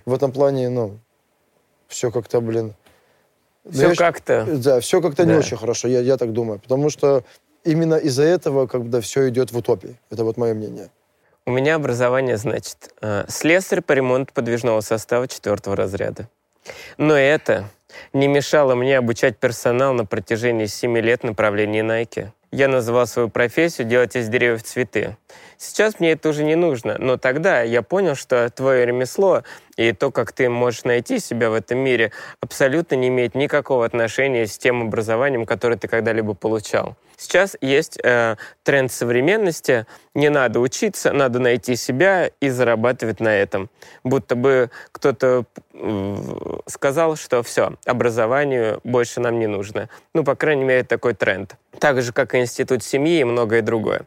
в этом плане, ну, все как-то, блин, все да, как-то. Да, все как-то да. не очень хорошо, я, я так думаю. Потому что именно из-за этого когда все идет в утопии. Это вот мое мнение. У меня образование, значит, э, слесарь по ремонту подвижного состава четвертого разряда. Но это не мешало мне обучать персонал на протяжении семи лет направлении Nike. Я называл свою профессию делать из деревьев цветы. Сейчас мне это уже не нужно, но тогда я понял, что твое ремесло и то, как ты можешь найти себя в этом мире, абсолютно не имеет никакого отношения с тем образованием, которое ты когда-либо получал. Сейчас есть э, тренд современности. Не надо учиться, надо найти себя и зарабатывать на этом. Будто бы кто-то сказал, что все, образованию больше нам не нужно. Ну, по крайней мере, такой тренд. Так же, как и институт семьи и многое другое.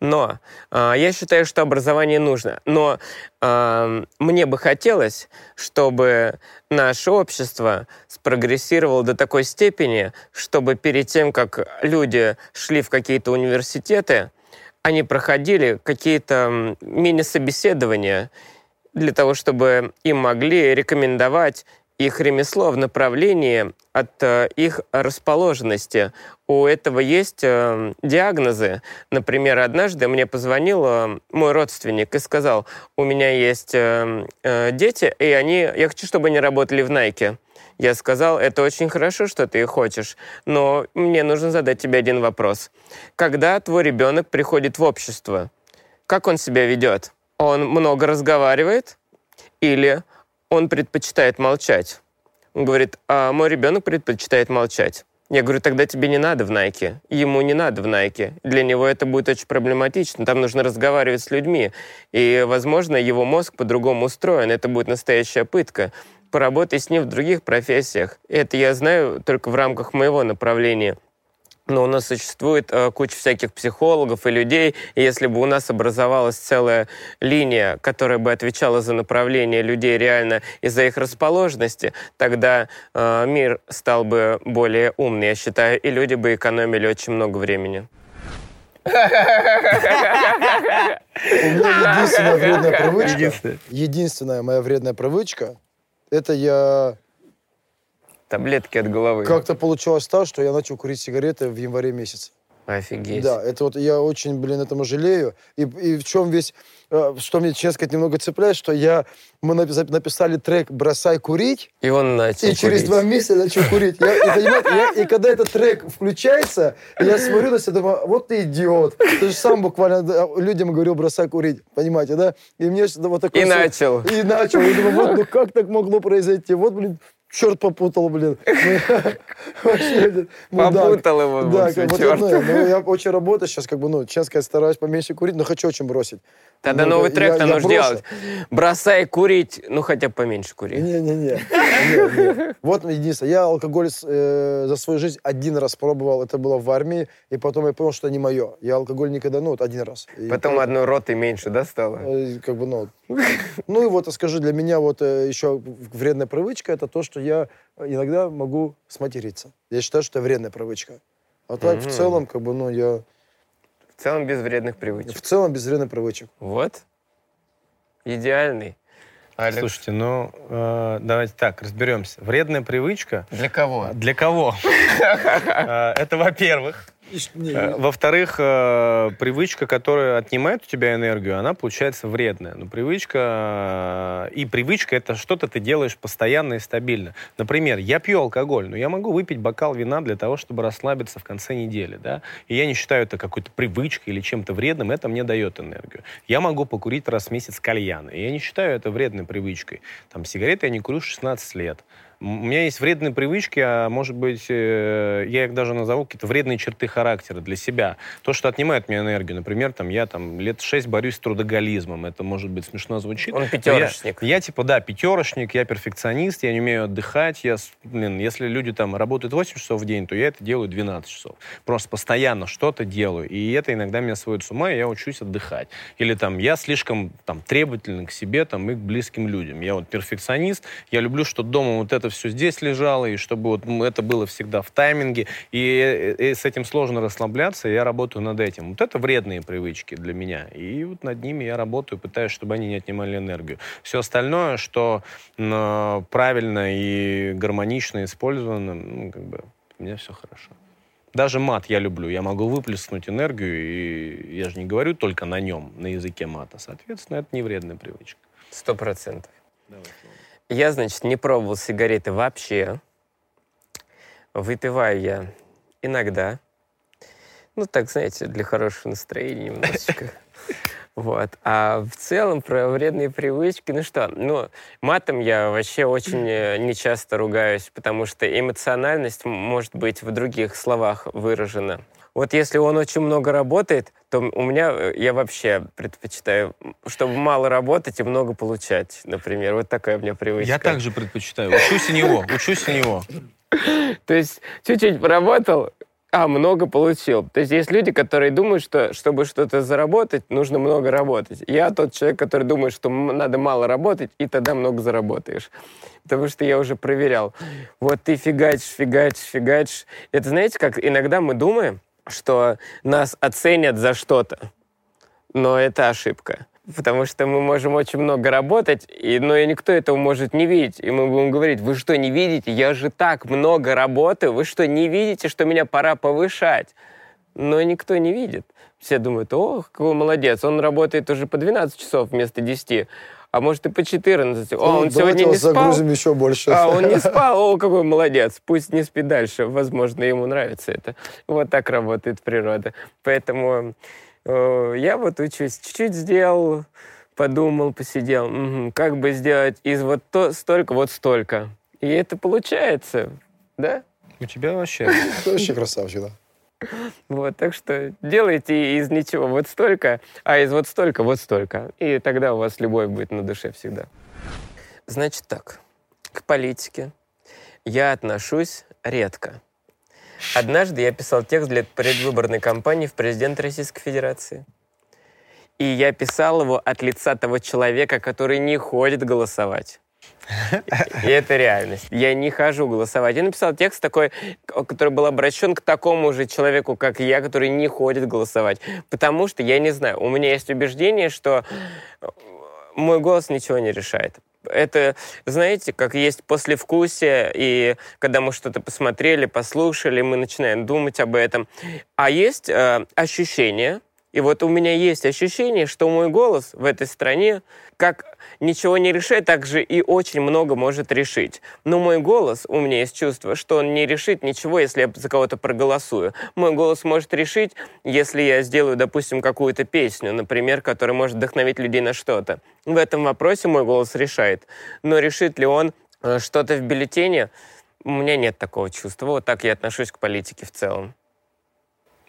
Но э, я считаю, что образование нужно. Но э, мне бы хотелось, чтобы наше общество спрогрессировало до такой степени, чтобы перед тем, как люди шли в какие-то университеты, они проходили какие-то мини-собеседования для того, чтобы им могли рекомендовать их ремесло в направлении от э, их расположенности. У этого есть э, диагнозы. Например, однажды мне позвонил э, мой родственник и сказал, у меня есть дети, и они, я хочу, чтобы они работали в Nike. Я сказал, это очень хорошо, что ты хочешь, но мне нужно задать тебе один вопрос. Когда твой ребенок приходит в общество, как он себя ведет? Он много разговаривает или он предпочитает молчать. Он говорит, а мой ребенок предпочитает молчать. Я говорю, тогда тебе не надо в Nike. Ему не надо в Nike. Для него это будет очень проблематично. Там нужно разговаривать с людьми. И, возможно, его мозг по-другому устроен. Это будет настоящая пытка. Поработай с ним в других профессиях. Это я знаю только в рамках моего направления – но у нас существует э, куча всяких психологов и людей, и если бы у нас образовалась целая линия, которая бы отвечала за направление людей реально и за их расположенности, тогда э, мир стал бы более умный, я считаю, и люди бы экономили очень много времени. У меня единственная вредная привычка. Единственная моя вредная привычка, это я Таблетки от головы. как-то получилось так, что я начал курить сигареты в январе месяце. Офигеть. Да, это вот я очень, блин, этому жалею. И, и в чем весь, э, что мне, честно сказать, немного цепляет, что я, мы напи- написали трек «Бросай курить», И он начал и через курить. два месяца начал курить. Я, и, я- и когда этот трек включается, я смотрю на себя, думаю, вот ты идиот. Ты же сам буквально людям говорил, бросай курить. Понимаете, да? И мне вот такое... И начал. И начал. Я думаю, вот, ну как так могло произойти? Вот, блин, черт попутал, блин. *laughs* Попутал его, Да, как бы, ну, я очень работаю сейчас, как бы, ну, честно сказать, стараюсь поменьше курить, но хочу очень бросить. Тогда Ну, новый я- трек-то я нужно делать. Бросай курить, ну хотя бы поменьше кури. Не-не-не. Не, не. Вот единственное. Я алкоголь э, за свою жизнь один раз пробовал. Это было в армии. И потом я понял, что это не мое. Я алкоголь никогда, ну, вот один раз. Потом то- одной роты меньше, да, стало? э, как бы, ну... Ну и вот, я скажу, для меня вот э, еще вредная привычка, это то, что я иногда могу сматериться. Я считаю, что это вредная привычка. А так, в целом, как бы, ну, я... В целом без вредных привычек. В целом без вредных привычек. Вот. Идеальный. Алекс. Слушайте, ну, э, давайте так, разберемся. Вредная привычка Для кого? для кого? *laughs* Э, Это, во-первых. Э, Во-вторых, э, привычка, которая отнимает у тебя энергию, она получается вредная. Но привычка... э, И привычка — это что-то ты делаешь постоянно и стабильно. Например, я пью алкоголь, но я могу выпить бокал вина для того, чтобы расслабиться в конце недели, да? И я не считаю это какой-то привычкой или чем-то вредным, это мне дает энергию. Я могу покурить раз в месяц кальян, и я не считаю это вредной привычкой. Там, сигареты я не курю 16 лет. У меня есть вредные привычки, а может быть, э, я их даже назову какие-то вредные черты характера для себя. То, что отнимает мне энергию. Например, там, я там лет шесть борюсь с трудоголизмом. Это, может быть, смешно звучит. Он но я- пятерочник. Я, типа, да, пятерочник, я перфекционист, я не умею отдыхать. Я, блин, если люди там работают 8 часов в день, то я это делаю 12 часов. Просто постоянно что-то делаю. И это иногда меня сводит с ума, и я учусь отдыхать. Или там, я слишком там требователен к себе там, и к близким людям. Я вот перфекционист, я люблю, что дома вот это все здесь лежало, и чтобы вот это было всегда в тайминге. И, э, э, с этим сложно расслабляться, и я работаю над этим. Вот это вредные привычки для меня. И вот над ними я работаю, пытаюсь, чтобы они не отнимали энергию. Все остальное, что м, правильно и гармонично использовано, ну, как бы, у меня все хорошо. Даже мат я люблю. Я могу выплеснуть энергию, и я же не говорю только на нем, на языке мата. Соответственно, это не вредная привычка. Сто процентов. Я, значит, не пробовал сигареты вообще. Выпиваю я иногда. Ну, так, знаете, для хорошего настроения немножечко. *laughs* Вот. А в целом про вредные привычки, ну что, ну, матом я вообще очень э, нечасто ругаюсь, потому что эмоциональность может быть в других словах выражена. Вот если он очень много работает, то у меня, э, я вообще предпочитаю, чтобы мало работать и много получать, например. Вот такая у меня привычка. Я также предпочитаю. Учусь у него, учусь у него. То есть чуть-чуть поработал, а много получил. То есть есть люди, которые думают, что чтобы что-то заработать, нужно много работать. Я тот человек, который думает, что надо мало работать, и тогда много заработаешь. Потому что я уже проверял. Вот ты фигачишь, фигачишь, фигачишь. Это знаете, как иногда мы думаем, что нас оценят за что-то. Но это ошибка. Потому что мы можем очень много работать, и, но и никто этого может не видеть. И мы будем говорить, вы что, не видите? Я же так много работаю. Вы что, не видите, что меня пора повышать? Но никто не видит. Все думают, о, какой молодец, он работает уже по 12 часов вместо 10, а может и по 14. О, Ну, он сегодня не спал. загрузим еще больше. А он не спал, о, какой молодец, пусть не спит дальше, возможно, ему нравится это. Вот так работает природа. Поэтому э, я вот учусь, чуть-чуть сделал, подумал, посидел, как бы сделать из вот то, столько, вот столько. И это получается, да? У тебя вообще... Ты вообще красавчик, да. Вот, так что делайте из ничего вот столько, а из вот столько вот столько. И тогда у вас любовь будет на душе всегда. Значит так, к политике я отношусь редко. Однажды я писал текст для предвыборной кампании в президент Российской Федерации. И я писал его от лица того человека, который не ходит голосовать. И это реальность. Я не хожу голосовать. Я написал текст такой, который был обращен к такому же человеку, как я, который не ходит голосовать. Потому что, я не знаю, у меня есть убеждение, что мой голос ничего не решает. Это, знаете, как есть послевкусие, и когда мы что-то посмотрели, послушали, мы начинаем думать об этом. А есть э, ощущение, и вот у меня есть ощущение, что мой голос в этой стране, как ничего не решает, так же и очень много может решить. Но мой голос, у меня есть чувство, что он не решит ничего, если я за кого-то проголосую. Мой голос может решить, если я сделаю, допустим, какую-то песню, например, которая может вдохновить людей на что-то. В этом вопросе мой голос решает. Но решит ли он э, что-то в бюллетене, у меня нет такого чувства. Вот так я отношусь к политике в целом.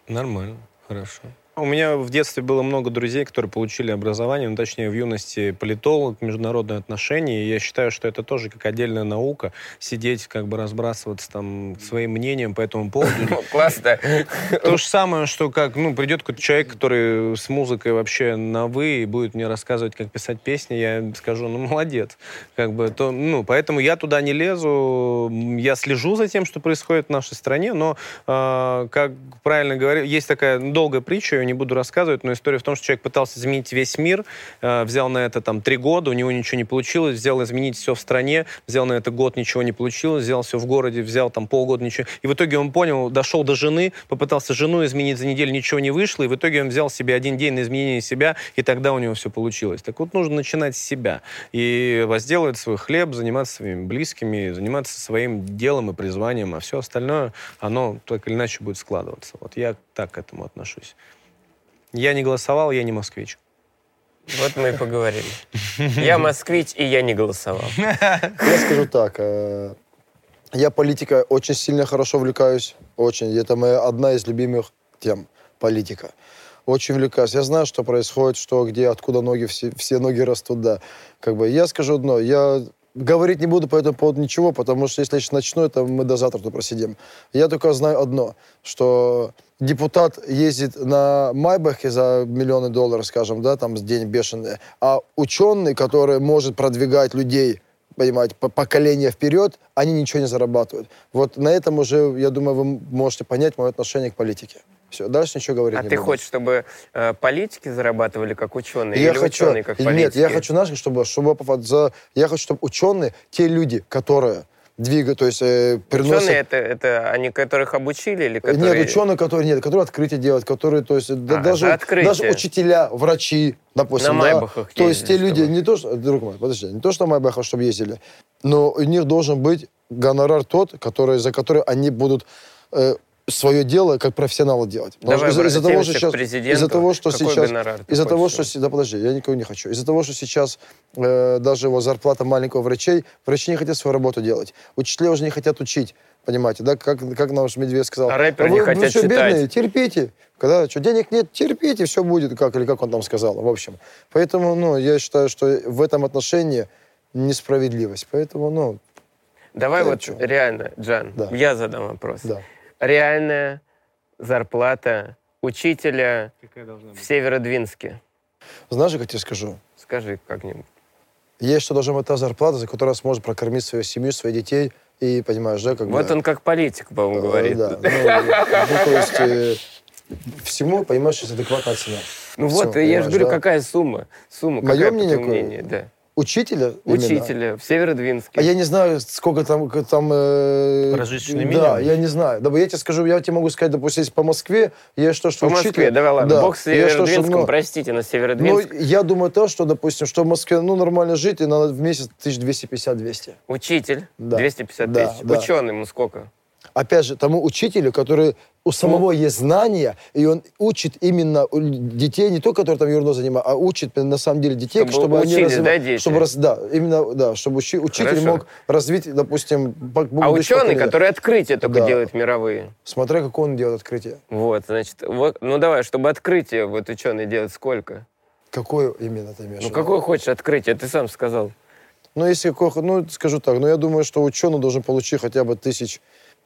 Нормально, хорошо. У меня в детстве было много друзей, которые получили образование, ну, точнее, в юности политолог, международные отношения. И я считаю, что это тоже как отдельная наука. Сидеть, как бы разбрасываться там своим мнением по этому поводу. *laughs* Классно. *laughs* То же самое, что как, ну, придет какой-то человек, который с музыкой вообще на «вы» и будет мне рассказывать, как писать песни, я скажу, ну, молодец. Как бы, то, ну, поэтому я туда не лезу, я слежу за тем, что происходит в нашей стране, но, э, как правильно говорю, есть такая долгая притча, ее не буду рассказывать, но история в том, что человек пытался изменить весь мир, э, взял на это там три года, у него ничего не получилось, взял изменить все в стране, взял на это год, ничего не получилось, взял все в городе, взял там полгода, ничего. И в итоге он понял, дошел до жены, попытался жену изменить за неделю, ничего не вышло, и в итоге он взял себе один день на изменение себя, и тогда у него все получилось. Так вот, нужно начинать с себя и возделывать свой хлеб, заниматься своими близкими, заниматься своим делом и призванием, а все остальное, оно так или иначе будет складываться. Вот я так к этому отношусь. Я не голосовал, я не москвич. Вот мы и поговорили. Я москвич, и я не голосовал. Я скажу так. э, Я политикой очень сильно хорошо увлекаюсь. Очень. Это моя одна из любимых тем. Политика. Очень увлекаюсь. Я знаю, что происходит, что, где, откуда ноги, все, все ноги растут, да. Как бы я скажу одно. Я говорить не буду по этому поводу ничего, потому что если я сейчас начну, это мы до завтра тут просидим. Я только знаю одно, что депутат ездит на Майбахе за миллионы долларов, скажем, да, там с день бешеный, а ученый, который может продвигать людей, понимаете, по- поколение вперед, они ничего не зарабатывают. Вот на этом уже, я думаю, вы можете понять мое отношение к политике. Все, дальше ничего говорить А не ты буду. хочешь, чтобы э, политики зарабатывали как ученые? Я или хочу, ученые как политики? нет, я хочу, знаешь, чтобы, чтобы за, я хочу, чтобы ученые, те люди, которые двигают, то есть э, приносят... Ученые это, это они, которых обучили или которые... Нет, ученые, которые нет, которые открытие делают, которые, то есть, да- А, даже, за открытие. даже учителя, врачи, допустим, На да, Майбахах то есть те люди, чтобы- не то, что, друг мой, подожди, не то, что на Майбахах, чтобы ездили, но у них должен быть гонорар тот, который, за который они будут э, свое дело как профессионалы делать. Давай что из-за того, что сейчас, из-за того, что Какой сейчас, из-за того, что, да подожди, я никого не хочу, из-за того, что сейчас э, даже его зарплата маленького врачей, врачи не хотят свою работу делать, учителя уже не хотят учить. Понимаете, да, как, как наш Медведь сказал. А рэперы не вы, вы хотят что, читать. бедные, терпите. Когда что, денег нет, терпите, все будет, как, или как он там сказал, в общем. Поэтому, ну, я считаю, что в этом отношении несправедливость. Поэтому, ну, Давай Да, вот чё? реально, Джан, Да. я задам вопрос. да. Реальная зарплата учителя в Северодвинске. Знаешь, как я тебе скажу? Скажи как-нибудь. Есть что должна быть та зарплата, за которую сможет прокормить свою семью, своих детей, и, понимаешь, да, как Вот бы... он как политик, по-моему, э, говорит. Да, ну, ну, то есть э, всему, понимаешь, есть адекватная цена. Ну вот, я же говорю, да? какая сумма? Сумма, Моё какая, мнение мнению? Да. Учителя именно. Учителя в Северодвинске. А я не знаю, сколько там... там э, Прожиточный Да, минимум? я не знаю. Да, я тебе скажу, я тебе могу сказать, допустим, если по Москве, я что, что По Москве, учитель- давай, ладно. Да, Бог с я что, Северодвинском, ну, простите, на Ну, Северодвинск. я думаю то, что, допустим, что в Москве, ну, нормально жить, и надо в месяц 1250-200. Учитель Да. 250 Да, тысяч. да. Ученый ему сколько? Опять же, тому учителю, который у самого есть знания, и он учит именно детей, не только, которые там ерунду занимают, а учит на самом деле детей, Чтобы чтобы, они учились, развива- да, дети? Чтобы, раз- да, именно, да, чтобы учи- учитель Хорошо. мог развить, допустим, А ученый, поколение. который открытия только Да. делает мировые. Смотря, как он делает открытие. Вот, значит, вот, ну давай, чтобы открытие вот ученый делает сколько? Какое именно ты имеешь? Ну какое хочешь открытие, ты сам сказал. Ну, если какое, ну, скажу так, ну, я думаю, что ученый должен получить хотя бы тысяч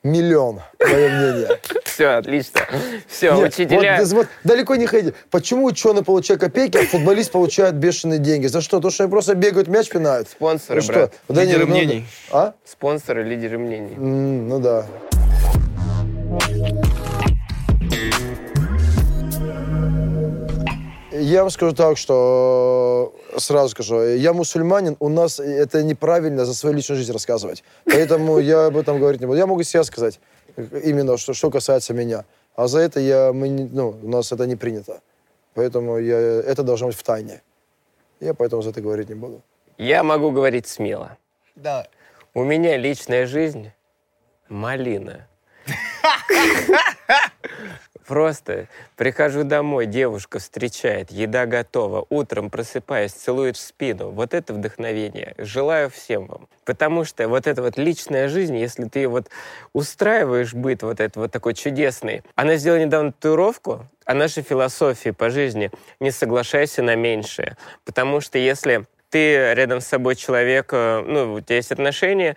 миллион, мое мнение. Все, отлично. Все, Нет, учителя... Вот, вот далеко не ходите. Почему ученый получает копейки, а футболист получает бешеные деньги? За что? То, что они просто бегают, мяч пинают? Спонсоры, Ну брат. что? Да Лидеры ну, мнений. А? Спонсоры, лидеры мнений. М, ну да. Я вам скажу так, что э, сразу скажу, я мусульманин, у нас это неправильно за свою личную жизнь рассказывать. Поэтому *laughs* я об этом говорить не буду. Я могу себя сказать, э, именно что, что касается меня. А за это я, мы, ну, у нас это не принято. Поэтому я, это должно быть в тайне. Я поэтому за это говорить не буду. Я могу говорить смело. Да. У меня личная жизнь малина. *laughs* *laughs* Просто прихожу домой, девушка встречает, еда готова, утром просыпаясь, целует в спину. Вот это вдохновение. Желаю всем вам. Потому что вот эта вот личная жизнь, если ты вот устраиваешь быт вот этот вот такой чудесный. Она сделала недавно татуировку о нашей философии по жизни. Не соглашайся на меньшее. Потому что если ты рядом с собой человек, э, ну, у тебя есть отношения,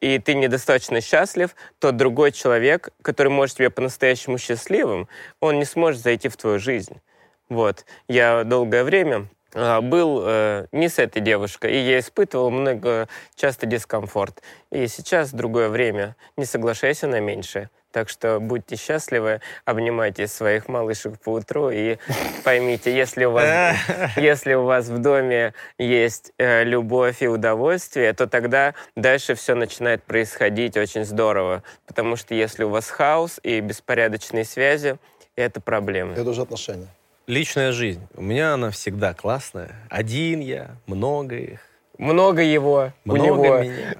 и ты недостаточно счастлив, то другой человек, который может тебя по-настоящему счастливым, он не сможет зайти в твою жизнь. Вот. Я долгое время а, был э, не с этой девушкой, и я испытывал много, часто дискомфорт. И сейчас другое время. Не соглашайся на меньшее. Так что будьте счастливы, обнимайте своих малышек по утру и *laughs* поймите, если у вас, *laughs* если у вас в доме есть э, любовь и удовольствие, то тогда дальше все начинает происходить очень здорово. Потому что если у вас хаос и беспорядочные связи, это проблемы. Это уже отношения. Личная жизнь. У меня она всегда классная. Один я, много их. Много его, Много у него. меня.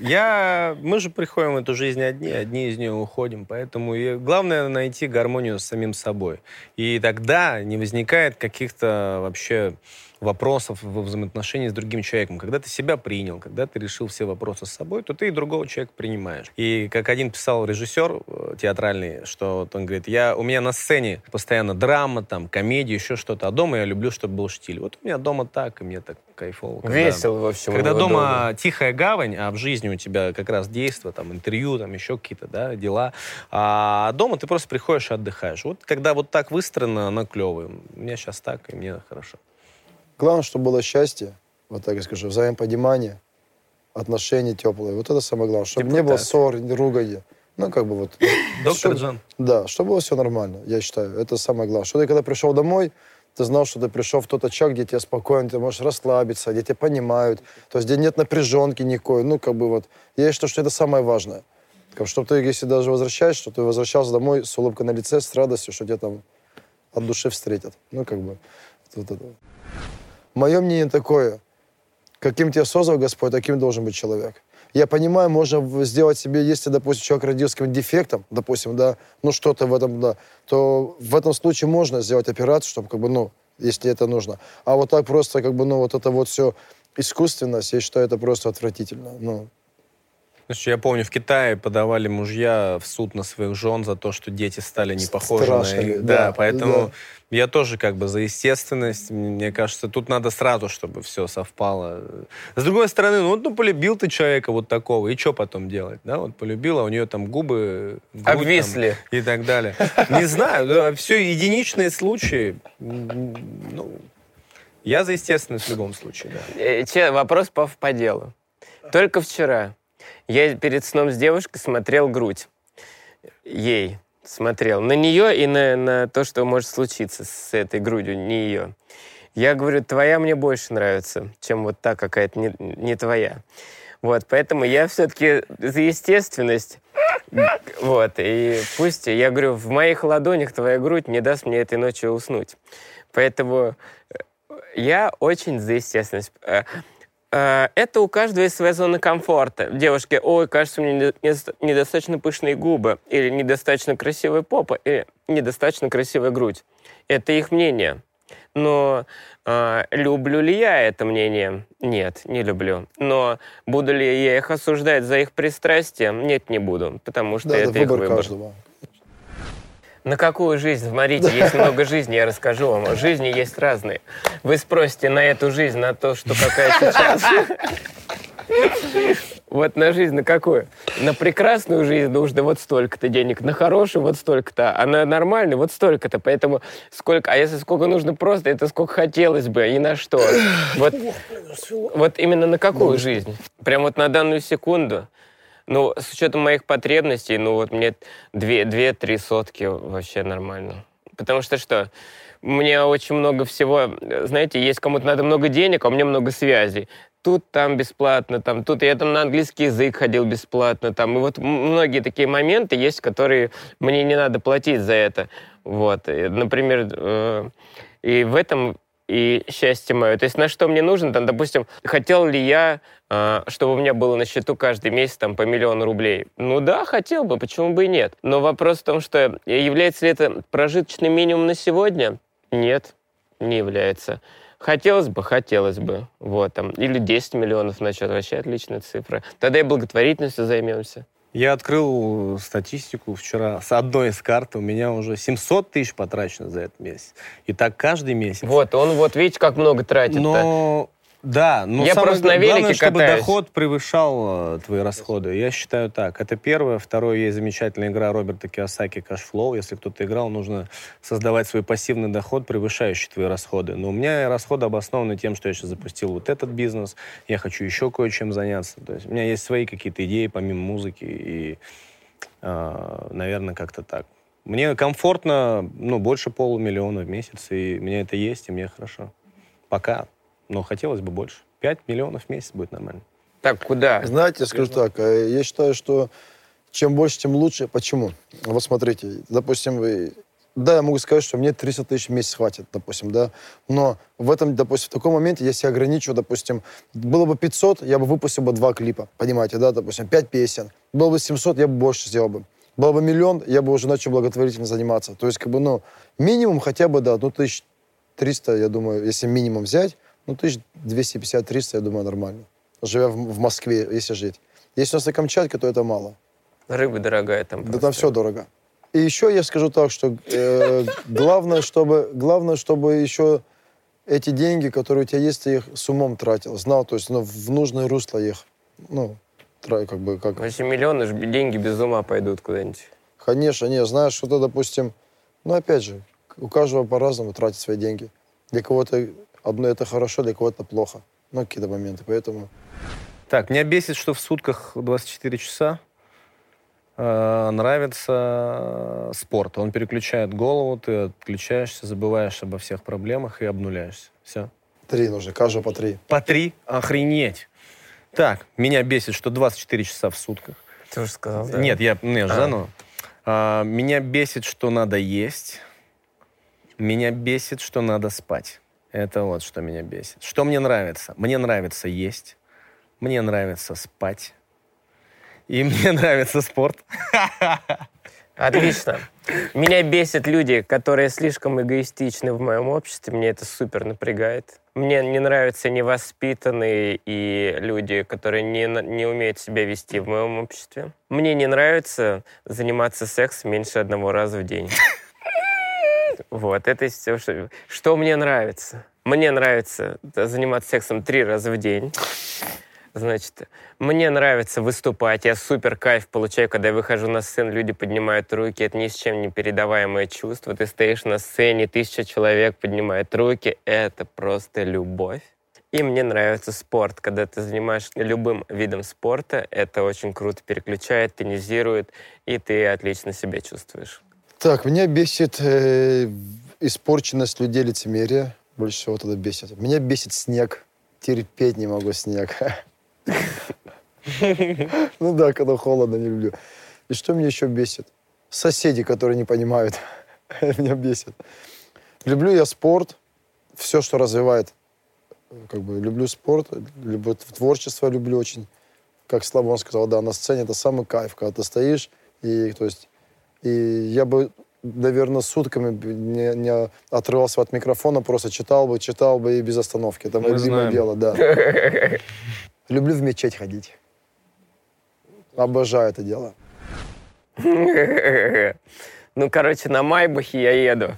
Я, мы же приходим в эту жизнь одни, одни из нее уходим, поэтому и главное найти гармонию с самим собой. И тогда не возникает каких-то вообще вопросов во взаимоотношении с другим человеком. Когда ты себя принял, когда ты решил все вопросы с собой, то ты и другого человека принимаешь. И как один писал режиссер э, театральный, что вот он говорит, я, у меня на сцене постоянно драма, там, комедия, еще что-то, а дома я люблю, чтобы был штиль. Вот у меня дома так, и мне так кайфово. когда- Весело, в общем. когда него дома тихая гавань, а в жизни у тебя как раз действо, там, интервью, там, еще какие-то, да, дела. А дома ты просто приходишь и отдыхаешь. Вот когда вот так выстроено, она клевая. У меня сейчас так, и мне хорошо. Главное, чтобы было счастье, вот так я скажу, взаимопонимание, отношения теплые. Вот это самое главное. Чтобы не было ссор, ругания. Ну, как бы вот. *laughs* Доктор Джон. Да, чтобы было все нормально, я считаю. Это самое главное. Что ты когда пришел домой, ты знал, что ты пришел в тот очаг, где тебе спокойно, ты можешь расслабиться, где тебя понимают, то есть где нет напряженки никакой. Ну, как бы вот. Я считаю, что это самое важное. Как, чтобы ты, если даже возвращаешься, что ты возвращался домой с улыбкой на лице, с радостью, что тебя там от души встретят. Ну, как бы. Вот это. Мое мнение такое. Каким тебя создал Господь, таким должен быть человек. Я понимаю, можно сделать себе, если, допустим, человек родился с каким-то дефектом, допустим, да, ну что-то в этом, да, то в этом случае можно сделать операцию, чтобы, как бы, ну, если это нужно. А вот так просто, как бы, ну, вот это вот все искусственность, я считаю, это просто отвратительно. Ну, Слушай, я помню, в Китае подавали мужья в суд на своих жен за то, что дети стали не похожи на их. да, Да, поэтому да. я тоже как бы за естественность. Мне кажется, тут надо сразу, чтобы все совпало. С другой стороны, ну, вот, ну полюбил ты человека вот такого, и что потом делать? Да, вот полюбила, у нее там губы... грудь там Обвисли. и так далее. Не знаю, все единичные случаи. Ну, я за естественность в любом случае, да. Э, че- вопрос по, по делу. Только вчера я перед сном с девушкой смотрел грудь. Ей смотрел. На нее и на, на то, что может случиться с этой грудью, не ее. Я говорю, твоя мне больше нравится, чем вот та какая-то не, не твоя. Вот, поэтому я все-таки за естественность. Вот, и пусть, я говорю, в моих ладонях твоя грудь не даст мне этой ночью уснуть. Поэтому э, я очень за естественность. Э, Это у каждого есть своя зона комфорта. Девушке, ой, кажется, у меня не- недоста- недостаточно пышные губы, или недостаточно красивая попа, или недостаточно красивая грудь. Это их мнение. Но э, люблю ли я это мнение? Нет, не люблю. Но буду ли я их осуждать за их пристрастие? Нет, не буду, потому что да, это это их выбор выбор. каждого. На какую жизнь? Смотрите, есть много жизней, я расскажу вам. Жизни есть разные. Вы спросите на эту жизнь, на то, что какая сейчас. Вот на жизнь на какую? На прекрасную жизнь нужно вот столько-то денег, на хорошую вот столько-то, а на нормальную вот столько-то. Поэтому сколько, а если сколько нужно просто, это сколько хотелось бы, и на что? Вот, вот именно на какую жизнь? Прям вот на данную секунду? Ну, с учетом моих потребностей, ну вот мне две-три сотки вообще нормально. Потому что что? У меня очень много всего, знаете, есть кому-то надо много денег, а меня много связей. Тут, там бесплатно, там, тут я там на английский язык ходил бесплатно, там, и вот многие такие моменты есть, которые мне не надо платить за это. Вот, например, э, и в этом и счастье мое. То есть на что мне нужно, там, допустим, хотел ли я, э, чтобы у меня было на счету каждый месяц там по миллиону рублей? Ну да, хотел бы, почему бы и нет. Но вопрос в том, что является ли это прожиточным минимум на сегодня? Нет, не является. Хотелось бы, хотелось бы. Вот, там, или 10 миллионов на счет, вообще отличная цифра. Тогда и благотворительностью займемся. Я открыл статистику вчера с одной из карт. У меня уже 700 тысяч потрачено за этот месяц. И так каждый месяц. Вот, он вот, видите, как много тратит. -то. Но да, но я самое просто на велике главное, чтобы катаюсь. доход превышал э, твои расходы. Я считаю так. Это первое. Второе, есть замечательная игра Роберта Киосаки «Кашфлоу». Если кто-то играл, нужно создавать свой пассивный доход, превышающий твои расходы. Но у меня расходы обоснованы тем, что я сейчас запустил вот этот бизнес, я хочу еще кое-чем заняться. То есть у меня есть свои какие-то идеи помимо музыки, и, э, наверное, как-то так. Мне комфортно, ну, больше полумиллиона в месяц, и мне это есть, и мне хорошо. Пока но хотелось бы больше. 5 миллионов в месяц будет нормально. Так, куда? Знаете, я скажу так, э, я считаю, что чем больше, тем лучше. Почему? Вот смотрите, допустим, вы... Да, я могу сказать, что мне 300 тысяч в месяц хватит, допустим, да, но в этом, допустим, в таком моменте я себя ограничу, допустим, было бы 500, я бы выпустил бы два клипа, понимаете, да, допустим, 5 песен. Было бы 700, я бы больше сделал бы. Было бы миллион, я бы уже начал благотворительно заниматься. То есть, как бы, ну, минимум хотя бы, да, ну, 1300, я думаю, если минимум взять, ну, 1250-300, я думаю, нормально. Живя в, в Москве, если жить. Если у нас на Камчатке, то это мало. Рыба дорогая там. Да там все дорого. И еще я скажу так, что э, главное, чтобы, главное, чтобы еще эти деньги, которые у тебя есть, ты их с умом тратил, знал, то есть ну, в нужное русло их, ну, трай, как бы, как... Вообще миллионы деньги без ума пойдут куда-нибудь. Конечно, не, знаешь, что-то, допустим, ну, опять же, у каждого по-разному тратить свои деньги. Для кого-то одно это хорошо, для кого-то плохо. Ну, какие-то моменты, поэтому... Так, меня бесит, что в сутках 24 часа э, нравится спорт. Он переключает голову, ты отключаешься, забываешь обо всех проблемах и обнуляешься. Все. Три нужно, каждого по три. По три? Охренеть. Так, меня бесит, что 24 часа в сутках. Ты уже сказал, да? Нет, я, ну, я А. заново. А, меня бесит, что надо есть. Меня бесит, что надо спать. Это вот что меня бесит. Что мне нравится? Мне нравится есть. Мне нравится спать. И *laughs* мне нравится спорт. Отлично. Меня бесят люди, которые слишком эгоистичны в моем обществе. Мне это супер напрягает. Мне не нравятся невоспитанные и люди, которые не, не умеют себя вести в моем обществе. Мне не нравится заниматься сексом меньше одного раза в день. Вот, это что, что мне нравится. Мне нравится заниматься сексом три раза в день. Значит, мне нравится выступать, я супер кайф получаю, когда я выхожу на сцену, люди поднимают руки, это ни с чем не передаваемое чувство. Ты стоишь на сцене, тысяча человек поднимает руки, это просто любовь. И мне нравится спорт, когда ты занимаешься любым видом спорта, это очень круто переключает, тонизирует, и ты отлично себя чувствуешь. Так, меня бесит э, испорченность людей лицемерие. Больше всего тогда бесит. Меня бесит снег. Терпеть не могу снег. *laughs* Ну да, когда холодно, не люблю. И что меня еще бесит? Соседи, которые не понимают. *laughs* Меня бесит. Люблю я спорт, все, что развивает. Как бы люблю спорт, люблю творчество, люблю очень. Как Славон сказал, да, на сцене это самый кайф, когда ты стоишь, и, то есть, и я бы, наверное, сутками не, не отрывался от микрофона, просто читал бы, читал бы и без остановки. Это мое любимое знаем. дело, да. *laughs* Люблю в мечеть ходить. Обожаю это дело. *laughs* Ну, короче, на Майбахе я еду.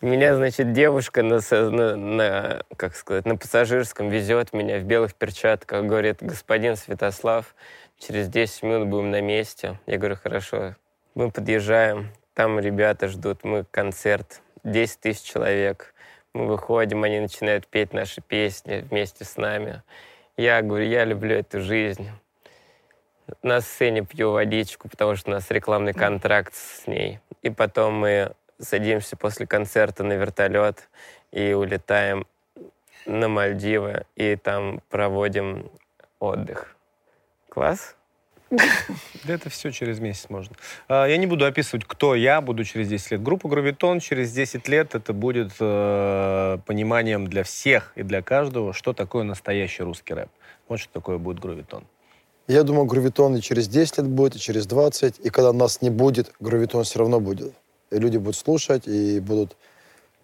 Меня, значит, девушка на, на, на, как сказать, на пассажирском везет меня в белых перчатках. Говорит, господин Святослав, через 10 минут будем на месте. Я говорю, хорошо. Мы подъезжаем, там ребята ждут, мы концерт, 10 тысяч человек. Мы выходим, они начинают петь наши песни вместе с нами. Я говорю, я люблю эту жизнь. На сцене пью водичку, потому что у нас рекламный контракт с ней. И потом мы садимся после концерта на вертолет и улетаем на Мальдивы, и там проводим отдых. Класс? Да это все через месяц можно. А, я не буду описывать, кто я буду через 10 лет. Группа Грувитон через 10 лет это будет э, пониманием для всех и для каждого, что такое настоящий русский рэп. Вот что такое будет Грувитон. Я думаю, Грувитон и через 10 лет будет, и через 20. И когда нас не будет, Грувитон все равно будет. И люди будут слушать, и будут...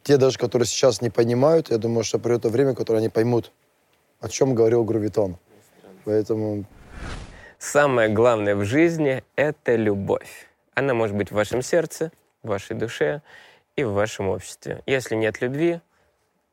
Те даже, которые сейчас не понимают, я думаю, что придет время, которое они поймут, о чем говорил Грувитон. Поэтому Самое главное в жизни — это любовь. Она может быть в вашем сердце, в вашей душе и в вашем обществе. Если нет любви,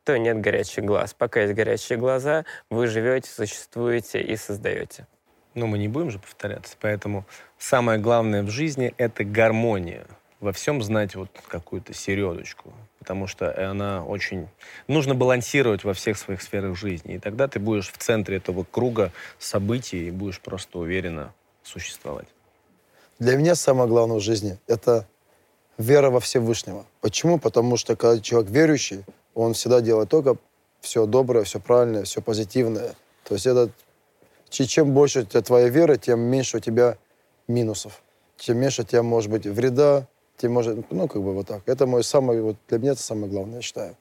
то нет горячих глаз. Пока есть горячие глаза, вы живете, существуете и создаете. Но мы не будем же повторяться. Поэтому самое главное в жизни — это гармония. Во всем знать вот какую-то середочку. Потому что она очень... Нужно балансировать во всех своих сферах жизни. И тогда ты будешь в центре этого круга событий и будешь просто уверенно существовать. Для меня самое главное в жизни — это вера во Всевышнего. Почему? Потому что когда человек верующий, он всегда делает только все доброе, все правильное, все позитивное. То есть это чем больше у тебя твоя вера, тем меньше у тебя минусов. Чем меньше у тебя может быть вреда, тем может, ну, как бы вот так. Это мой самый, вот для меня это самое главное, я считаю.